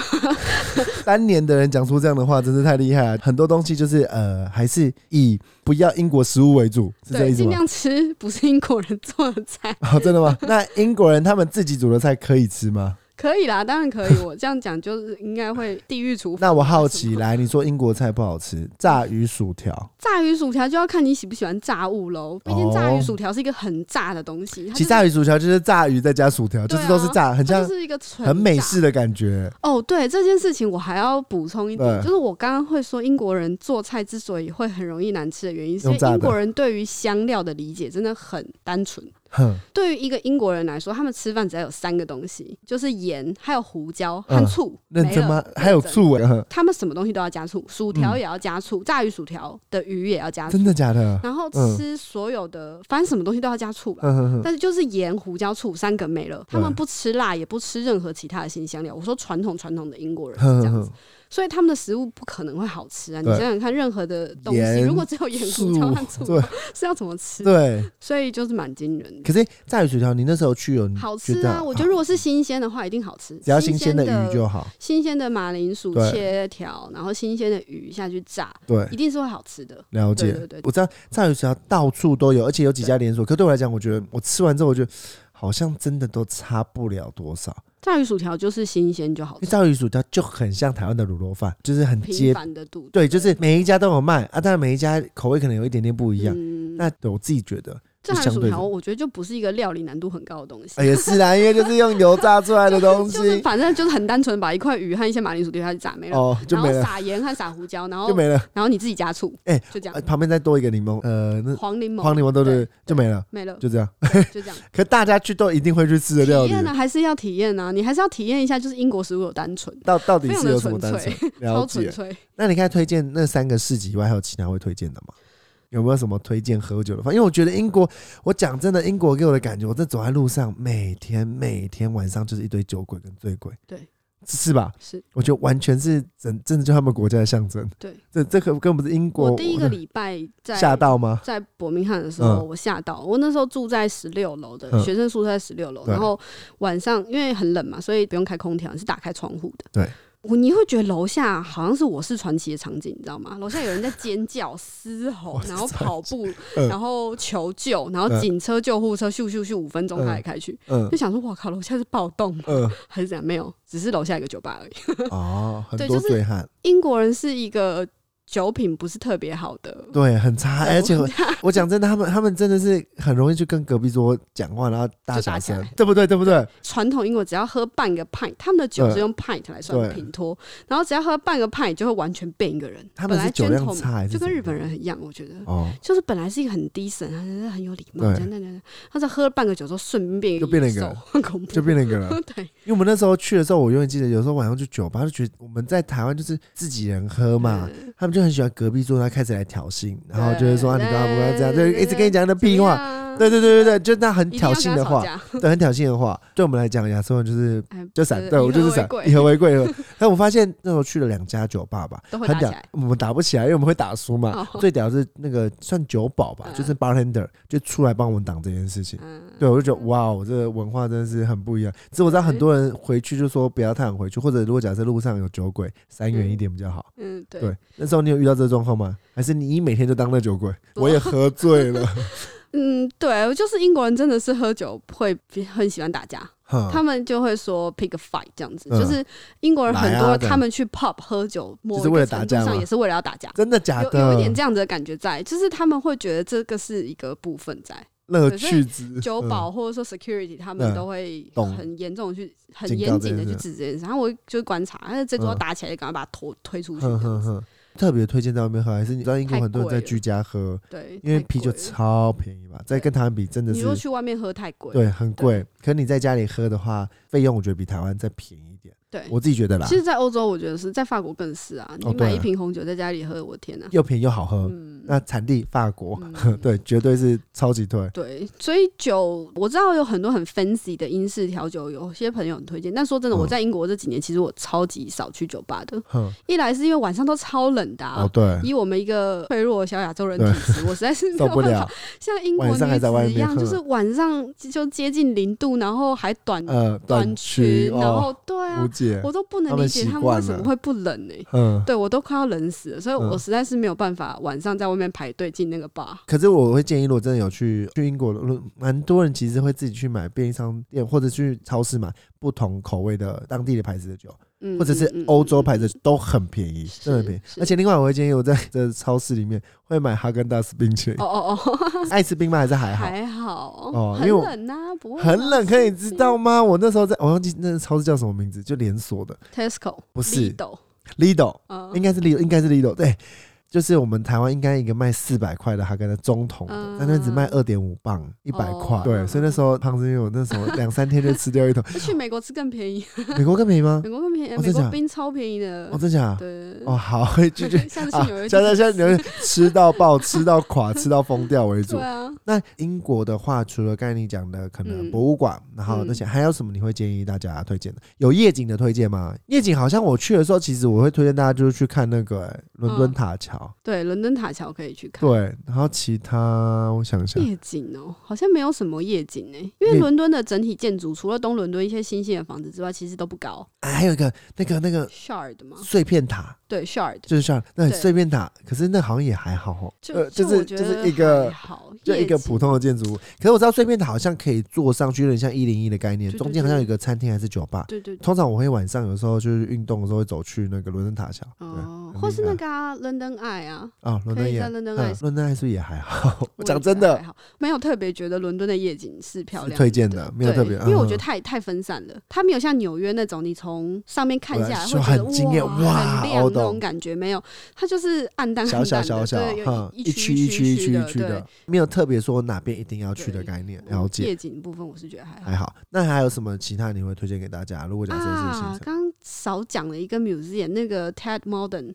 三年的人讲出这样的话，真是太厉害了。很多东西就是呃，还是以不要英国食物为主，是这对，意思吗？尽量吃不是英国人做的菜。哦，真的吗？那英国人他们自己煮的菜可以吃吗？可以啦，当然可以。我这样讲就是应该会地狱厨房。那我好奇，来，你说英国菜不好吃，炸鱼薯条，炸鱼薯条就要看你喜不喜欢炸物喽。毕竟哦炸鱼薯条是一个很炸的东西，它其实炸鱼薯条就是炸鱼再加薯条，就是都是炸，很像就是一个纯很美式的感觉。哦，对这件事情，我还要补充一点，就是我刚刚会说英国人做菜之所以会很容易难吃的原因，是英国人对于香料的理解真的很单纯。哼，对于一个英国人来说，他们吃饭只要有三个东西，就是盐、还有胡椒和嗯醋。没了认真吗？还有。醋他们什么东西都要加醋，薯条也要加醋，炸鱼薯条的鱼也要加醋真，的假的？然后嗯吃所有的，反正什么东西都要加醋吧。但是就是盐、胡椒、醋三个没了，他们不吃辣，也不吃任何其他的新香料。我说传统传统的英国人是哼这样子所以他们的食物不可能会好吃啊！你想想看，任何的东西如果只有盐、胡椒和醋，对是要怎么吃？对。所以就是蛮惊人的。可是炸鱼薯条，你那时候去有好吃啊！我觉得如果是新鲜的话，一定好吃。只要新鲜的的鱼就好。新鲜的马铃薯切条，然后新鲜的鱼下去炸，对一，定是会好吃的。了解。对对对我知道炸鱼薯条到处都有，而且有几家连锁。可对我来讲，我觉得我吃完之后，我觉得好像真的都差不了多少。炸鱼薯条就是新鲜就好吃，炸鱼薯条就很像台湾的卤肉饭，就是很平接。凡的度。对，就是每一家都有卖啊，当然每一家口味可能有一点点不一样。嗯，那我自己觉得，炸鱼薯条我觉得就不是一个料理难度很高的东西。哎也是啦，因为就是用油炸出来的东就是西，反正就是很单纯，把一块鱼和一些马铃薯丢下去炸没了，哦，就然后没了，撒盐和撒胡椒，然后就没了。然后你自己加醋，哎就这样呃，旁边再多一个柠檬，呃，那黄柠檬，黄柠檬都是对就没了，没了，就这样。就这样。可大家去都一定会去吃的料理体验，呢，还是要体验啊，你还是要体验一下，就是英国食物有单纯，到到底是有什么单纯超纯解。粹。那你看推荐那三个市集以外，还有其他会推荐的吗？有没有什么推荐喝酒的方？因为我觉得英国，我讲真的，英国给我的感觉，我在走在路上，每天每天晚上就是一堆酒鬼跟醉鬼，对，是吧？是我觉得完全是真真的就他们国家的象征。对，这这可根本不是英国。我第一个礼拜在吓到吗？在伯明翰的时候，嗯我吓到。我那时候住在十六楼的嗯学生宿舍，在十六楼。然后晚上因为很冷嘛，所以不用开空调，是打开窗户的。对，我你会觉得楼下好像是我是传奇的场景，你知道吗？楼下有人在尖叫、嘶吼然后跑步，嗯然后求救，然后嗯警车、救护车咻咻咻五分钟嗯开来开去，嗯就想说哇靠，楼下是暴动吗？嗯还是怎样？没有，只是楼下一个酒吧而已。哦，很多对就是英国人是一个酒品不是特别好的。对，很差，而且我我讲真的，他们他们真的是很容易去跟隔壁桌讲话，然后大小声对不对？对不对？传统英国只要喝半个 pint，他们的酒是用 pint 来算的品托，然后只要喝半个 pint 就会完全变一个人。本来他们是酒量差就跟日本人很一样，我觉得。哦，就是本来是一个很低神，很有礼貌，对等等等等，他在喝了半个酒之后，顺便变就变了一个兽很 恐怖，就变了一个人。对因为我们那时候去的时候，我永远记得，有时候晚上去酒吧，就觉得我们在台湾就是自己人喝嘛，嗯他们就很喜欢隔壁桌，他开始来挑衅，然后就是说啊，你对干嘛不要这样，就一直跟你讲的屁话。话对对对对对，就那很挑衅的话，对，很挑衅的话，对我们来讲，亚瑟王就是哎就闪，呃对我就是闪以和为，贵。但我发现那时候去了两家酒吧吧，很屌我们打不起来，因为我们会打输嘛。哦最屌是那个算酒保吧，嗯就是 bartender 就出来帮我们挡这件事情。嗯，对，我就觉得哇，我这个文化真的是很不一样。只是我知道很多人回去就说不要太晚回去，或者如果假设路上有酒鬼，闪远一点比较好。嗯，对，对，那时候你有遇到这个状况吗？还是你每天就当那酒鬼？我也喝醉了，嗯，对，就是英国人真的是喝酒会比很喜欢打架，他们就会说 pick a fight 这样子，嗯就是英国人很多他们去 pub 喝酒，某是为了一个程度打架吗上也是为了要打架。真的假的有有一点？这样子的感觉在，就是他们会觉得这个是一个部分在所以趣值，嗯酒保或者说 security，他们嗯都会很严重去很严谨的去这件事制止这件事。然后我就观察，但是这桌嗯打起来就赶快把它拖推出去。特别推荐在外面喝，还是你知道英国很多人在居家喝，对，因为啤酒超便宜嘛，在跟台湾比真的你如果是去外面喝太贵，对很贵。可你在家里喝的话，费用我觉得比台湾再便宜一点，对。我自己觉得啦其，实，在欧洲我觉得是在法国更是啊，你买一瓶红酒在家里喝，我天哪！又便宜又好喝。嗯，那产地法国，嗯 对，绝对是超级推。对，所以酒我知道有很多很 fancy 的英式调酒，有些朋友很推荐。但说真的，嗯我在英国这几年，其实我超级少去酒吧的。哼，一来是因为晚上都超冷的、啊哦，对，以我们一个脆弱的小亚洲人体质，我实在是没受不有办法了，像英国女子一样，就是晚上就接近零度，然后还短呃，短短裙，然后哦，对啊，我都不能理解他们为什么会不冷呢、嗯。对我都快要冷死了，所以我嗯实在是没有办法晚上在外面排队进那个 bar。可是我会建议，如果真的有去去英国蛮多人其实会自己去买便利商店或者去超市买不同口味的当地的牌子的酒，嗯，或者是嗯欧洲牌子都很便宜，是真的很便宜。而且另外我会建议我在这超市里面会买哈根达斯冰淇淋哦，哦哦，爱吃冰吗？还是还好？还好哦因为我很冷啊，不会很冷，可以以知道吗？我那时候在，我忘记那个超市叫什么名字，就连锁的 Tesco 不是 Lidl，Lido，嗯应该是 Lidl，应该是 Lidl，对。就是我们台湾应该一个卖四百块的哈根的中桶的，嗯但那只卖二点五磅，一百块。哦对，所以那时候胖子因为我那时候两三天就吃掉一桶。去美国吃更便宜，美国更便宜吗？美国更便宜，美哦真假国冰超便宜的哦，。真假？对，哦，好，就就下次去啊纽约，现在现在纽约吃到爆，吃到垮，吃到疯掉为主对。啊，那英国的话，除了刚才你讲的可能嗯博物馆，然后那些还有什么你会建议大家推荐的？有夜景的推荐吗？夜景好像我去的时候，其实我会推荐大家就是去看那个欸伦敦嗯塔桥。对，伦敦塔桥可以去看。对，然后其他我想想，夜景哦，好像没有什么夜景哎，因为夜伦敦的整体建筑除了东伦敦一些新兴的房子之外，其实都不高。哎，还有一个那个那个 Shard 吗？碎片塔，对，Shard 就是 shard，那你碎片塔，可是那好像也还好哦，就呃，就是就是一个还好，就一个普通的建筑物。可是我知道碎片塔好像可以坐上去，有点像一零一的概念，中间好像有一个餐厅还是酒吧。对对对。通常我会晚上有时候就是运动的时候会走去那个伦敦塔桥，对哦，或是那个啊，London Eye 啊，啊，伦敦 Eye 伦敦爱是不是也还好？我我讲真的。没有特别觉得伦敦的夜景是漂是亮推荐的没有特别因为我觉得嗯。太太分散了，它没有像纽约那种你从上面看下来会觉得很惊艳哇哇很那种感觉，没有，它就是暗淡小暗淡的，小小小对，，哈，有一区一区一区一区的，没有特别说哪边一定要去的概念，嗯了解。夜景部分我是觉得还好还。好，那还有什么其他你会推荐给大家？如果假设是行啊，程，刚刚少讲了一个 museum，那个 Ted Modern？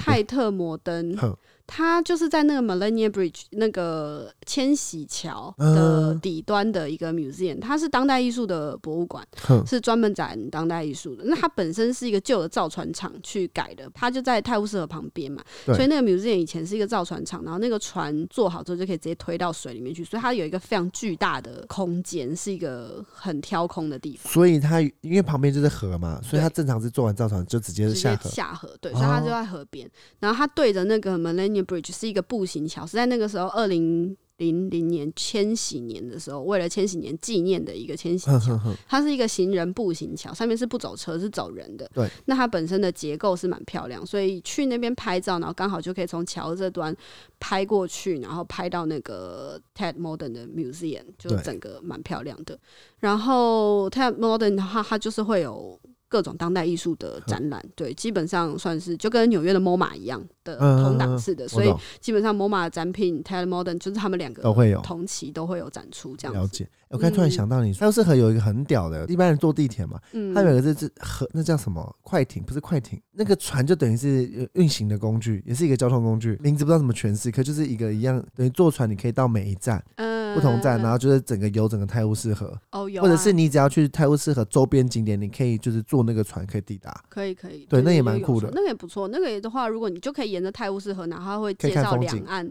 泰特摩登，哼它就是在那个 Millennium Bridge 那个千禧桥的嗯底端的一个 museum，它是当代艺术的博物馆，是专门展当代艺术的。那它本身是一个旧的造船厂去改的，它就在泰晤士河旁边嘛，所以那个 museum 以前是一个造船厂，然后那个船做好之后就可以直接推到水里面去，所以它有一个非常巨大的空间，是一个很挑空的地方。所以它因为旁边就是河嘛，所以它正常是做完造船就直接下河。下河，对，所以它就哦在河边。然后它对着那个 Millennium Bridge 是一个步行桥，是在那个时候二零零零年千禧年的时候，为了千禧年纪念的一个千禧桥。它是一个行人步行桥，上面是不走车，是走人的。对，那它本身的结构是蛮漂亮，所以去那边拍照，然后刚好就可以从桥这端拍过去，然后拍到那个 Ted Modern 的 Museum，就对整个蛮漂亮的。然后 Ted Modern 的话，它就是会有。各种当代艺术的展览，对，基本上算是就跟纽约的 MoMA 一样的嗯同档次的，所以基本上 MoMA 的展品 Ted Modern 就是他们两个都会有同期都会有展出这样子。了解。我刚才突然想到你，泰晤士河有一个很屌的，一般人坐地铁嘛，嗯它有一个是是和，那叫什么快艇？不是快艇，那个船就等于是呃运行的工具，也是一个交通工具，名字不知道怎么诠释，可就是一个一样，等于坐船你可以到每一站呃不同站，然后就是整个游整个泰晤士河，哦有啊，或者是你只要去泰晤士河周边景点，你可以就是坐那个船可以抵达。可以可以，对那也蛮酷的那个也不错。那个的话，如果你就可以沿着泰晤士河，然后它会介绍两岸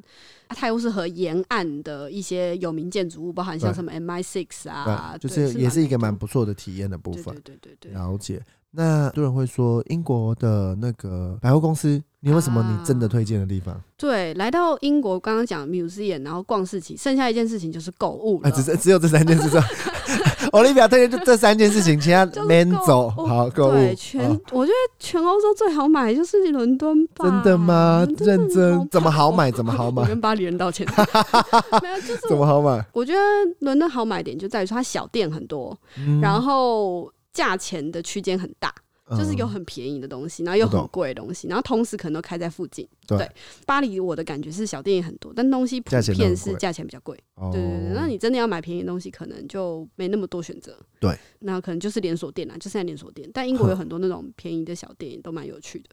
啊泰晤士河沿岸的一些有名建筑物，包含像什么 MI Six 啊，就是也是一个蛮不错的体验的部分。对对对对。了解。那很多人会说英国的那个百货公司，你有什么你真的推荐的地方？对，来到英国，刚刚讲 museum，然后逛市集，剩下一件事情就是购物啊，了。只是只有这三件事。Olivia 推荐就这三件事情，其他就是 man 走好购物。对，全、哦我觉得全欧洲最好买就是伦敦吧？真的吗？真认真？怎么好买？怎么好买？我跟巴黎人道歉。没有，就是怎么好买？我觉得伦敦好买点就在于说它小店很多，嗯然后价钱的区间很大，就是有嗯很便宜的东西，然后又很贵的东西，然后同时可能都开在附近。对对巴黎我的感觉是小店也很多，但东西普遍是价钱比较贵。哦对对对，那你真的要买便宜的东西，可能就没那么多选择。对，那可能就是连锁店啦，就是在连锁店。但英国有很多那种便宜的小店，也都蛮有趣的。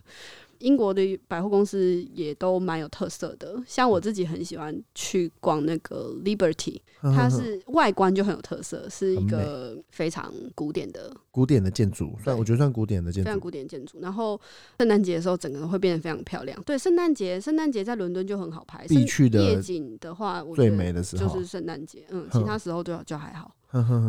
英国的百货公司也都蛮有特色的，像我自己很喜欢去逛那个 Liberty，它是外观就很有特色，是一个非常古典的古典的建筑，算对我觉得算古典的建筑非常。古典建筑。然后圣诞节的时候，整个会变得非常漂亮。对，圣诞节，圣诞节在伦敦就很好拍。圣必去的夜景的话，我最美的时候就是圣诞节。嗯，其他时候就就还好。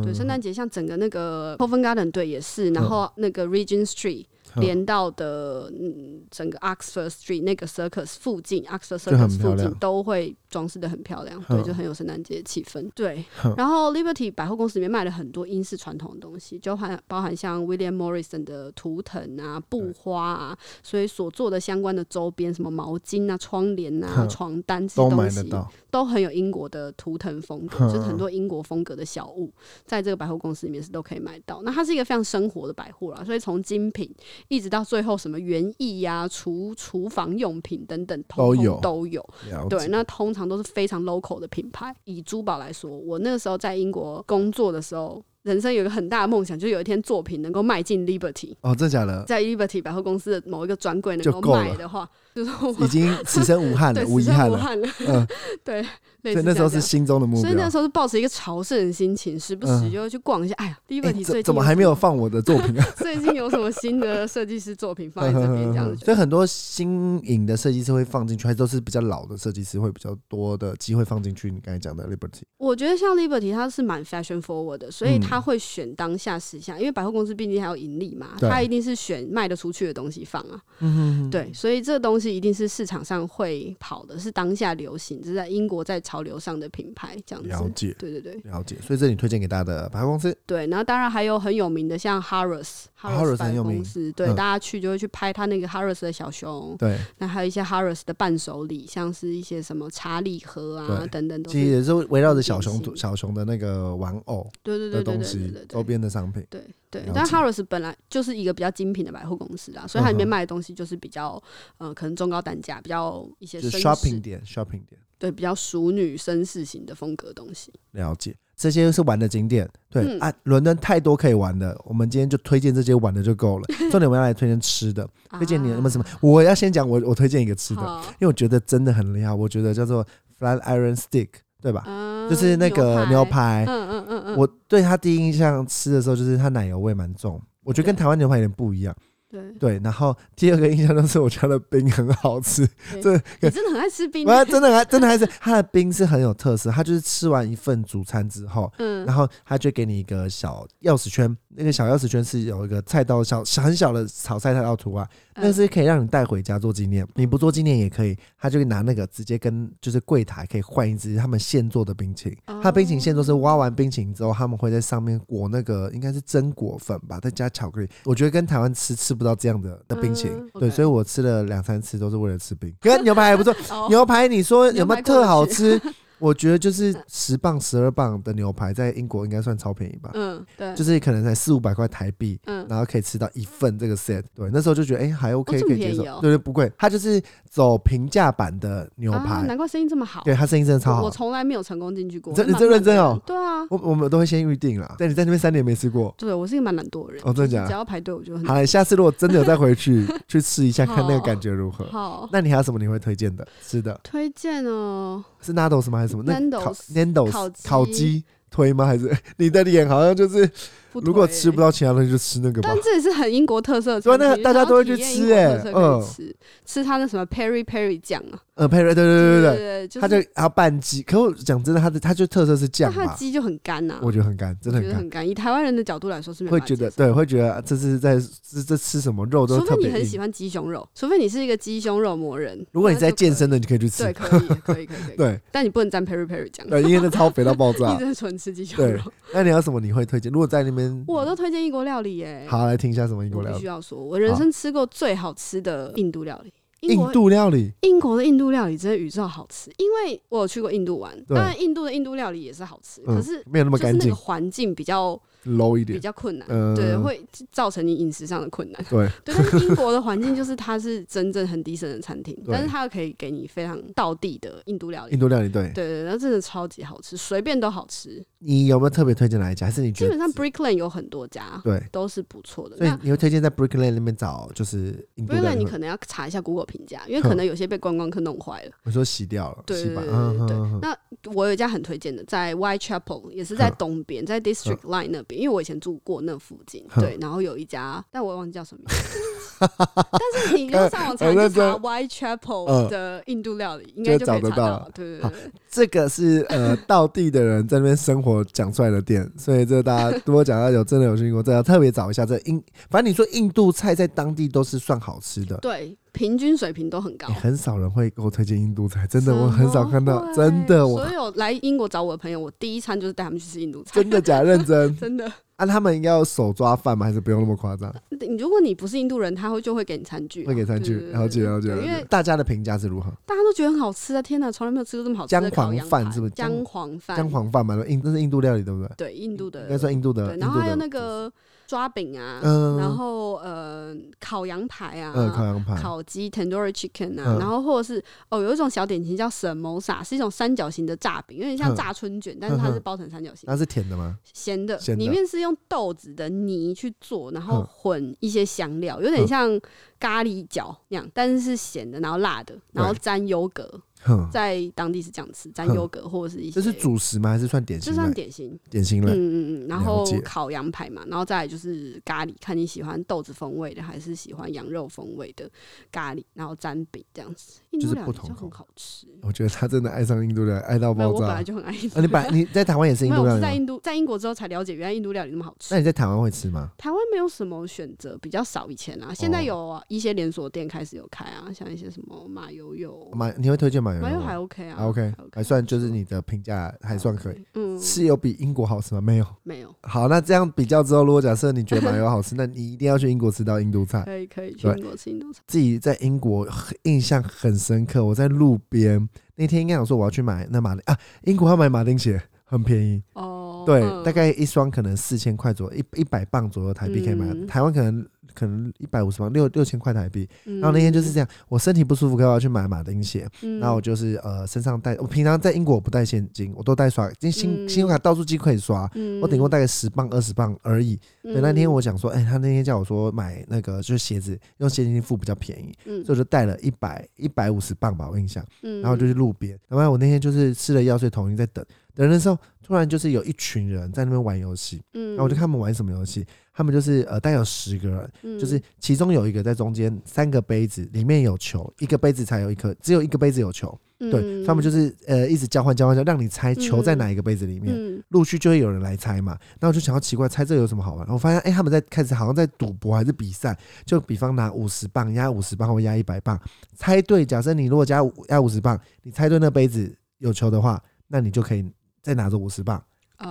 对，圣诞节像整个那个 Covent Garden 对也是，然后那个 Regent Street 哼连到的嗯整个 Oxford Street 那个 Circus 附近，Oxford Circus 附近都会装饰的很漂亮，哼对，就很有圣诞节气氛。对，然后 Liberty 百货公司里面卖了很多英式传统的东西，就含包含像 William Morrison 的图腾啊、布花啊，所以所做的相关的周边，什么毛巾啊、窗帘啊、床单这都些东西，买得到。都很有英国的图腾风格，就是很多英国风格的小物，在这个百货公司里面是都可以买到。那它是一个非常生活的百货啦，所以从精品一直到最后什么园艺呀、厨厨房用品等等，通都有通都有。对，那通常都是非常 local 的品牌。以珠宝来说，我那个时候在英国工作的时候，人生有一个很大的梦想，就是有一天作品能够卖进 Liberty，哦，真的假的？在 Liberty 百货公司的某一个专柜能够卖的话，就是我已经 此生无憾了，对无遗憾了。嗯，对，类所以那时候是心中的目标。所以那时候是抱着一个朝圣的心情，时不时嗯就会去逛一下。哎呀哎，Liberty 最近怎怎么还没有放我的作品啊？最近有什么新的设计师作品放在这边这样子？所以很多新颖的设计师会放进去，还都是比较老的设计师会比较多的机会放进去。你刚才讲的 Liberty，我觉得像 Liberty 它是蛮 fashion forward 的，所以嗯他会选当下时下，因为百货公司毕竟还有盈利嘛，他一定是选卖得出去的东西放啊。嗯对，所以这个东西一定是市场上会跑的，是当下流行，这是在英国在潮流上的品牌这样子。了解对对对了解。所以这里推荐给大家的百货公司，对，然后当然还有很有名的像。Harrods 百货很有名公司，对，嗯大家去就会去拍他那个 Harrods 的小熊，对，那还有一些 Harrods 的伴手礼，像是一些什么茶礼盒啊等等，都其实也是围绕着小熊小熊的那个玩偶对对对对西对对周边的商品。对对，但解 Harrods 本来就是一个比较精品的百货公司啦，所以它里面卖的东西就是比较呃，可能中高单价，比较一些就是绅 shopping，点，shopping 点，对，比较淑女绅士型的风格东西。了解。这些是玩的景点，对、嗯啊，伦敦太多可以玩的，我们今天就推荐这些玩的就够了。重点我们要来推荐吃的，推荐你有没有什么？我要先讲我我推荐一个吃的，因为我觉得真的很厉害，我觉得叫做 flat iron stick，对吧？嗯就是那个牛，排，嗯嗯嗯嗯，我对它第一印象吃的时候就是它奶油味蛮重，我觉得跟台湾牛排有点不一样。对，对，然后第二个印象就是我家的冰很好吃，这你真的很爱吃冰，我真的还真的还是它的冰是很有特色，它就是吃完一份主餐之后，嗯。然后他就给你一个小钥匙圈，那个小钥匙圈是有一个菜刀小小很小的炒菜菜刀图案，那是可以让你带回家做纪念。你不做纪念也可以，他就拿那个直接跟就是柜台可以换一支他们现做的冰淇淋。他冰淇淋现做是挖完冰淇淋之后，他们会在上面裹那个应该是榛果粉吧，再加巧克力。我觉得跟台湾吃吃不到这样的的冰淇淋，嗯对，所以我吃了两三次都是为了吃冰。跟牛排还不错，哦牛排你说有没有特好吃？我觉得就是十磅、十二磅的牛排，在英国应该算超便宜吧，嗯对，就是可能才四五百块台币，嗯然后可以吃到一份这个 set。对，那时候就觉得哎、还 OK，、哦这么可以接受对对，不贵。它就是走平价版的牛啊，排，难怪生意这么好。对，它生意真的超好我我。从来没有成功进去过。你这你真认真哦对啊，我我们都会先预定啦，但你在那边三年没吃过。对我是一个蛮懒惰的人。哦真的假的只要排队我就很好了，下次如果真的有再回去 去吃一下，看那个感觉如何。好。那你还有什么你会推荐的吃的？推荐哦，是 Nando's 吗？还是什么？那 Nando's 烤 Nando's 烤鸡烤鸡推吗？还是 你的脸好像就是不如果吃不到其他东西就吃那个吧但。这也是很英国特色的对啊餐厅，那大家都会去吃哎、欸嗯吃吃它那什么 Perry Perry 酱啊，呃，配对对对对对，它就还要拌鸡。可我讲真的，它的它就特色是酱吧，它的鸡就很干呐、我觉得很干，真的很干。以台湾人的角度来说是没会觉得对，会觉得啊这是在这这吃什么肉都除特别硬。非你很喜欢鸡胸肉，除非你是一个鸡胸肉魔人。如果你在健身的，你可以去吃对，。可以，可以，可以。对但你不能沾 Perry Perry 酱，对，因为那超肥到爆炸一。直纯吃鸡胸对肉。那你要什么你会推荐？如果在那边，我都推荐异国料理耶。好来听一下什么英国料理？必须要说，我人生吃过最好吃的印度料理。印度料理英国的印度料理真的宇宙好吃，因为我有去过印度玩，对当然印度的印度料理也是好吃，嗯可是没有那么干净就是那个环境比较，low 一点比。较困难，嗯对，会造成你饮食上的困难。对，对，但是英国的环境就是它是真正很低深的餐厅，但是它又可以给你非常道地的印度料理印。度料理对。对对，对那真的超级好吃，随便都好吃。你有没有特别推荐哪一家？还是你基本上 Brick Lane 有很多家，对？都是不错的。所以那你会推荐在 Brick Lane 那边找就是印度 Brick 料 Lane？你可能要查一下 Google 评价，因为可能有些被观光客弄坏了。我说洗掉了，对对对嗯对对那我有一家很推荐的，在 Whitechapel，也是在东边，在 District Line 那边，因为我以前住过那附近。哼对，然后有一家，但我忘记叫什么名字。但是你就上网查，查 Whitechapel 嗯的印度料理，应该就找得到。对对好对对，这个是呃道地的人在那边生活讲出来的店，所以这大家如果讲到有真的有去过，这要特别找一下。这印，反正你说印度菜在当地都是算好吃的，对，平均水平都很高欸。很少人会给我推荐印度菜，真的我很少看到真的我所有来英国找我的朋友，我第一餐就是带他们去吃印度菜。真的假认真。真的，啊，他们应该要手抓饭吗？还是不用那么夸张？你如果你不是印度人，他会就会给你餐具啊，会给餐具对，了解了解。因为大家的评价是如何？大家都觉得很好吃啊！天哪，从来没有吃过这么好吃的姜黄饭是不是姜黄饭？姜黄饭嘛，印那是印度料理对不对？对，印度的应该算印度的，对，然后还有那个抓饼啊，嗯然后呃烤羊排啊，嗯，烤羊排，烤鸡 tandoori chicken 啊，嗯然后或者是哦有一种小点心叫 samosa，是一种三角形的炸饼，有点像嗯炸春卷，但是它是包成三角形，那是甜的吗？咸的，咸的里面是用豆子的泥去做，然后嗯。混一些香料，有点嗯。像咖喱饺那样，但是是咸的，然后辣的，然后沾优格，哼，在当地是这样吃，沾嗯优格或者是一些这是主食吗？还是算点心这算？点心，点心类。嗯嗯嗯，然后烤羊排嘛，然后再来就是咖喱，看你喜欢豆子风味的还是喜欢羊肉风味的咖喱，然后沾饼这样子，印就是度料理就很不同口好吃。我觉得他真的爱上印度料理，爱到爆炸我本来。就很爱印度啊，你本来你在台湾也是印度料理？我是在印度，在英国之后才了解，原来印度料理那么好吃那。你在台湾会吃吗？台湾没有什么选择，比较少。以前啊，现在哦有啊一些连锁店开始有开啊，像一些什么马友友，马你会推荐马友马友还 OK 啊还？OK，还还算就是你的评价还算可以。嗯，是有比英国好吃吗？没有。没有，好，那这样比较之后，如果假设你觉得马油好吃，那你一定要去英国吃到印度菜。可以可以去英国吃印度菜。自己在英国很印象很深刻，我在路边那天应该想说我要去买那马丁啊，英国要买马丁鞋很便宜，哦，对，嗯大概一双可能四千块左右，一一百磅左右台币可以买，嗯台湾可能可能一百五十磅，六六千块台币。然然后那天就是这样，我身体不舒服，可我要去买马丁鞋，嗯，然后我就是呃身上带，我平常在英国我不带现金，我都带刷，因为信嗯。信用卡到处机可以刷，嗯。我顶多带个十磅二十磅而已。对，那天我想说，哎、他那天叫我说买那个就是鞋子用现金付比较便宜，嗯，所以我就带了一百一百五十磅吧，我印象。嗯，然后就去路边，然后我那天就是吃了药，所以头晕在等等的时候，突然就是有一群人在那边玩游戏，嗯，然后我就看他们玩什么游戏，他们就是呃大概有十个人，嗯，就是其中有一个在中间，三个杯子里面有球，一个杯子才有一颗，只有一个杯子有球，嗯对，他们就是呃一直交换交换让你猜球在哪一个杯子里面。嗯陆续就会有人来猜嘛，然后我就想要奇怪，猜这有什么好玩？然后我发现，哎、他们在开始好像在赌博还是比赛，就比方拿五十磅压五十磅或压一百磅，猜对。假设你如果加五压五十磅，你猜对那杯子有球的话，那你就可以再拿着五十磅，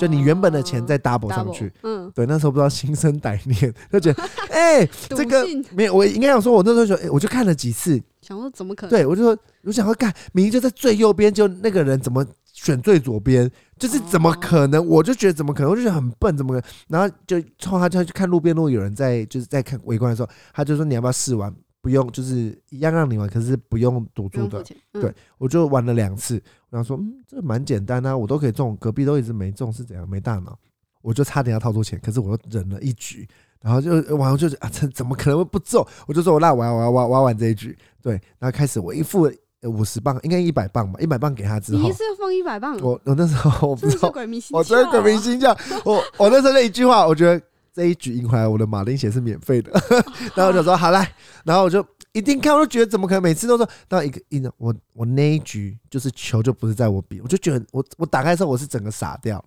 就你原本的钱再 double 上去。，嗯，对，那时候不知道心生歹念，就觉得，哎、赌这个没有，我应该想说，我那时候觉得，哎我就看了几次，想说怎么可能？对我就说，我想要干，明明就在最右边，就那个人怎么选最左边？就是怎么可能？我就觉得怎么可能？我就觉得很笨，怎么可能？然后就冲他就去看路边，如果有人在就是在看围观的时候，他就说你要不要试玩？不用，就是一样让你玩，可是不用赌注的。对，我就玩了两次，我想说，嗯，这蛮简单啊，我都可以中，隔壁都一直没中，是怎样？没大脑，我就差点要掏出钱，可是我又忍了一局，然后就然后就是啊，这怎么可能会不中？我就说我那我要我要我要玩这一局，对，然后开始我一付五十磅，应该一百磅吧，一百磅给他之后你一，次要放一百磅，我我那时候我不知道，鬼迷心窍啊，我真的鬼迷心窍，我我那时候那一句话，我觉得这一局赢回来，我的马丁鞋是免费的，然后我就说好来，然后我就一定看，我就觉得怎么可能每次都说到一个一呢？我我那一局就是球就不是在我比，我就觉得我我打开的时候我是整个傻掉，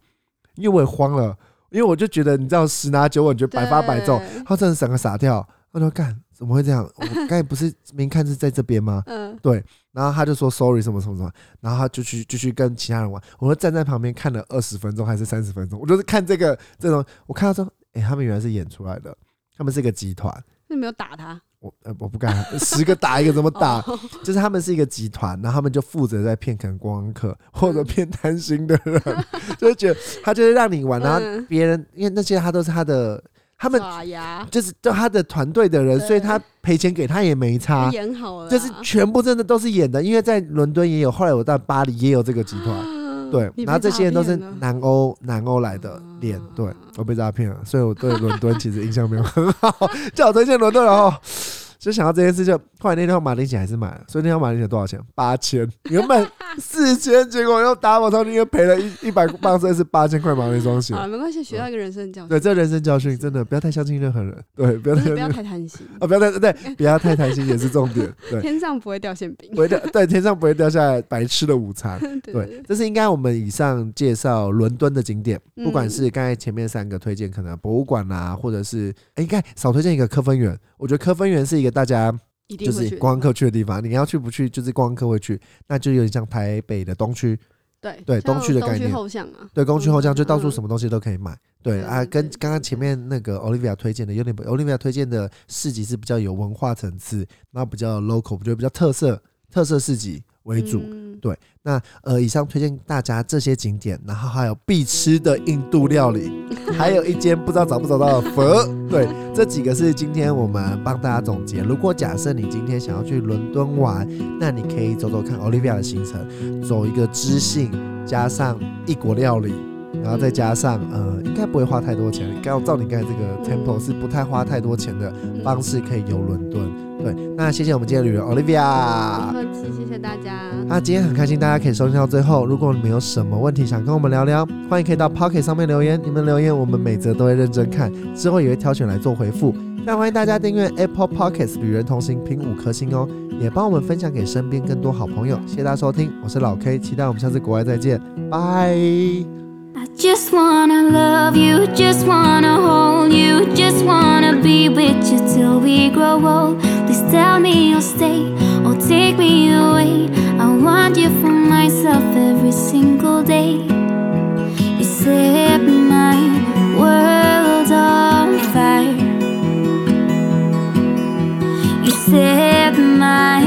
因为我也慌了，因为我就觉得你知道十拿九稳，你觉得百发百中，对他真的整个傻掉，我说干怎么会这样？我刚才不是明看是在这边吗？嗯，对然后他就说 sorry 什么什么什么，然后他就去就去跟其他人玩，我就站在旁边看了二十分钟还是三十分钟，我就是看这个这种，我看到说，哎、他们原来是演出来的，他们是一个集团，那你没有打他？我呃我不敢，十个打一个怎么打？哦就是他们是一个集团，然后他们就负责在骗可能观光客或者骗贪心的人，就是觉得他就是让你玩，然后嗯别人因为那些他都是他的，他们就是就他的团队的人，所以他赔钱给他也没差。演好了，就是全部真的都是演的，因为在伦敦也有，后来我在巴黎也有这个集团，对，然后这些人都是南欧南欧来的脸，对我被诈骗了，所以我对伦敦其实印象没有很好，叫我推荐伦敦，然后就想到这件事，就后来那条马丁鞋还是买了，所以那条马丁鞋多少钱？八千，原本四千，结果又打我，超因为赔了一一百磅，所以是八千块买了一双鞋好。了，没关系，学到一个人生教训，对，这人生教训真的不要太相信任何人，对，不要太就是不要太贪心，啊，不要太对，不要太贪心也是重点，对。天上不会掉馅饼不。会掉，对，天上不会掉下来白吃的午餐。对对，这是应该我们以上介绍伦敦的景点，嗯不管是刚才前面三个推荐，可能博物馆啊，或者是哎，应该少推荐一个科芬园。我觉得科芬园是一个大家就是光客去的地方，你要去不去就是观光客会去，那就有点像台北的东区，对对东区的概念。东区后巷啊，对，东区后巷就到处嗯。什么东西都可以买。对对啊，跟刚刚前面那个 Olivia 推荐的有点不，Olivia 推荐的市集是比较有文化层次，那比较 local，我觉得比较特色特色市集。为主。嗯那呃，以上推荐大家这些景点，然后还有必吃的印度料理，还有一间不知道找不找到的佛。对，这几个是今天我们帮大家总结。如果假设你今天想要去伦敦玩，那你可以走走看 Olivia 的行程，走一个知性加上异国料理。然后再加上，呃，应该不会花太多钱。刚照你刚才这个 tempo 是不太花太多钱的方式，可以游伦敦。那谢谢我们今天的旅人 Olivia，客气，谢谢大家。那今天很开心，大家可以收听到最后。如果你们有什么问题想跟我们聊聊，欢迎可以到 Pocket 上面留言，你们留言我们每则都会认真看，之后也会挑选来做回复。那欢迎大家订阅 Apple Pockets 旅人同行，评五颗星哦，也帮我们分享给身边更多好朋友。谢谢大家收听，我是老 K，期待我们下次国外再见，拜。Just wanna love you, just wanna hold you, just wanna be with you till we grow old. Tell me you'll stay or take me away. I want you for myself every single day. You set my world on fire. You set my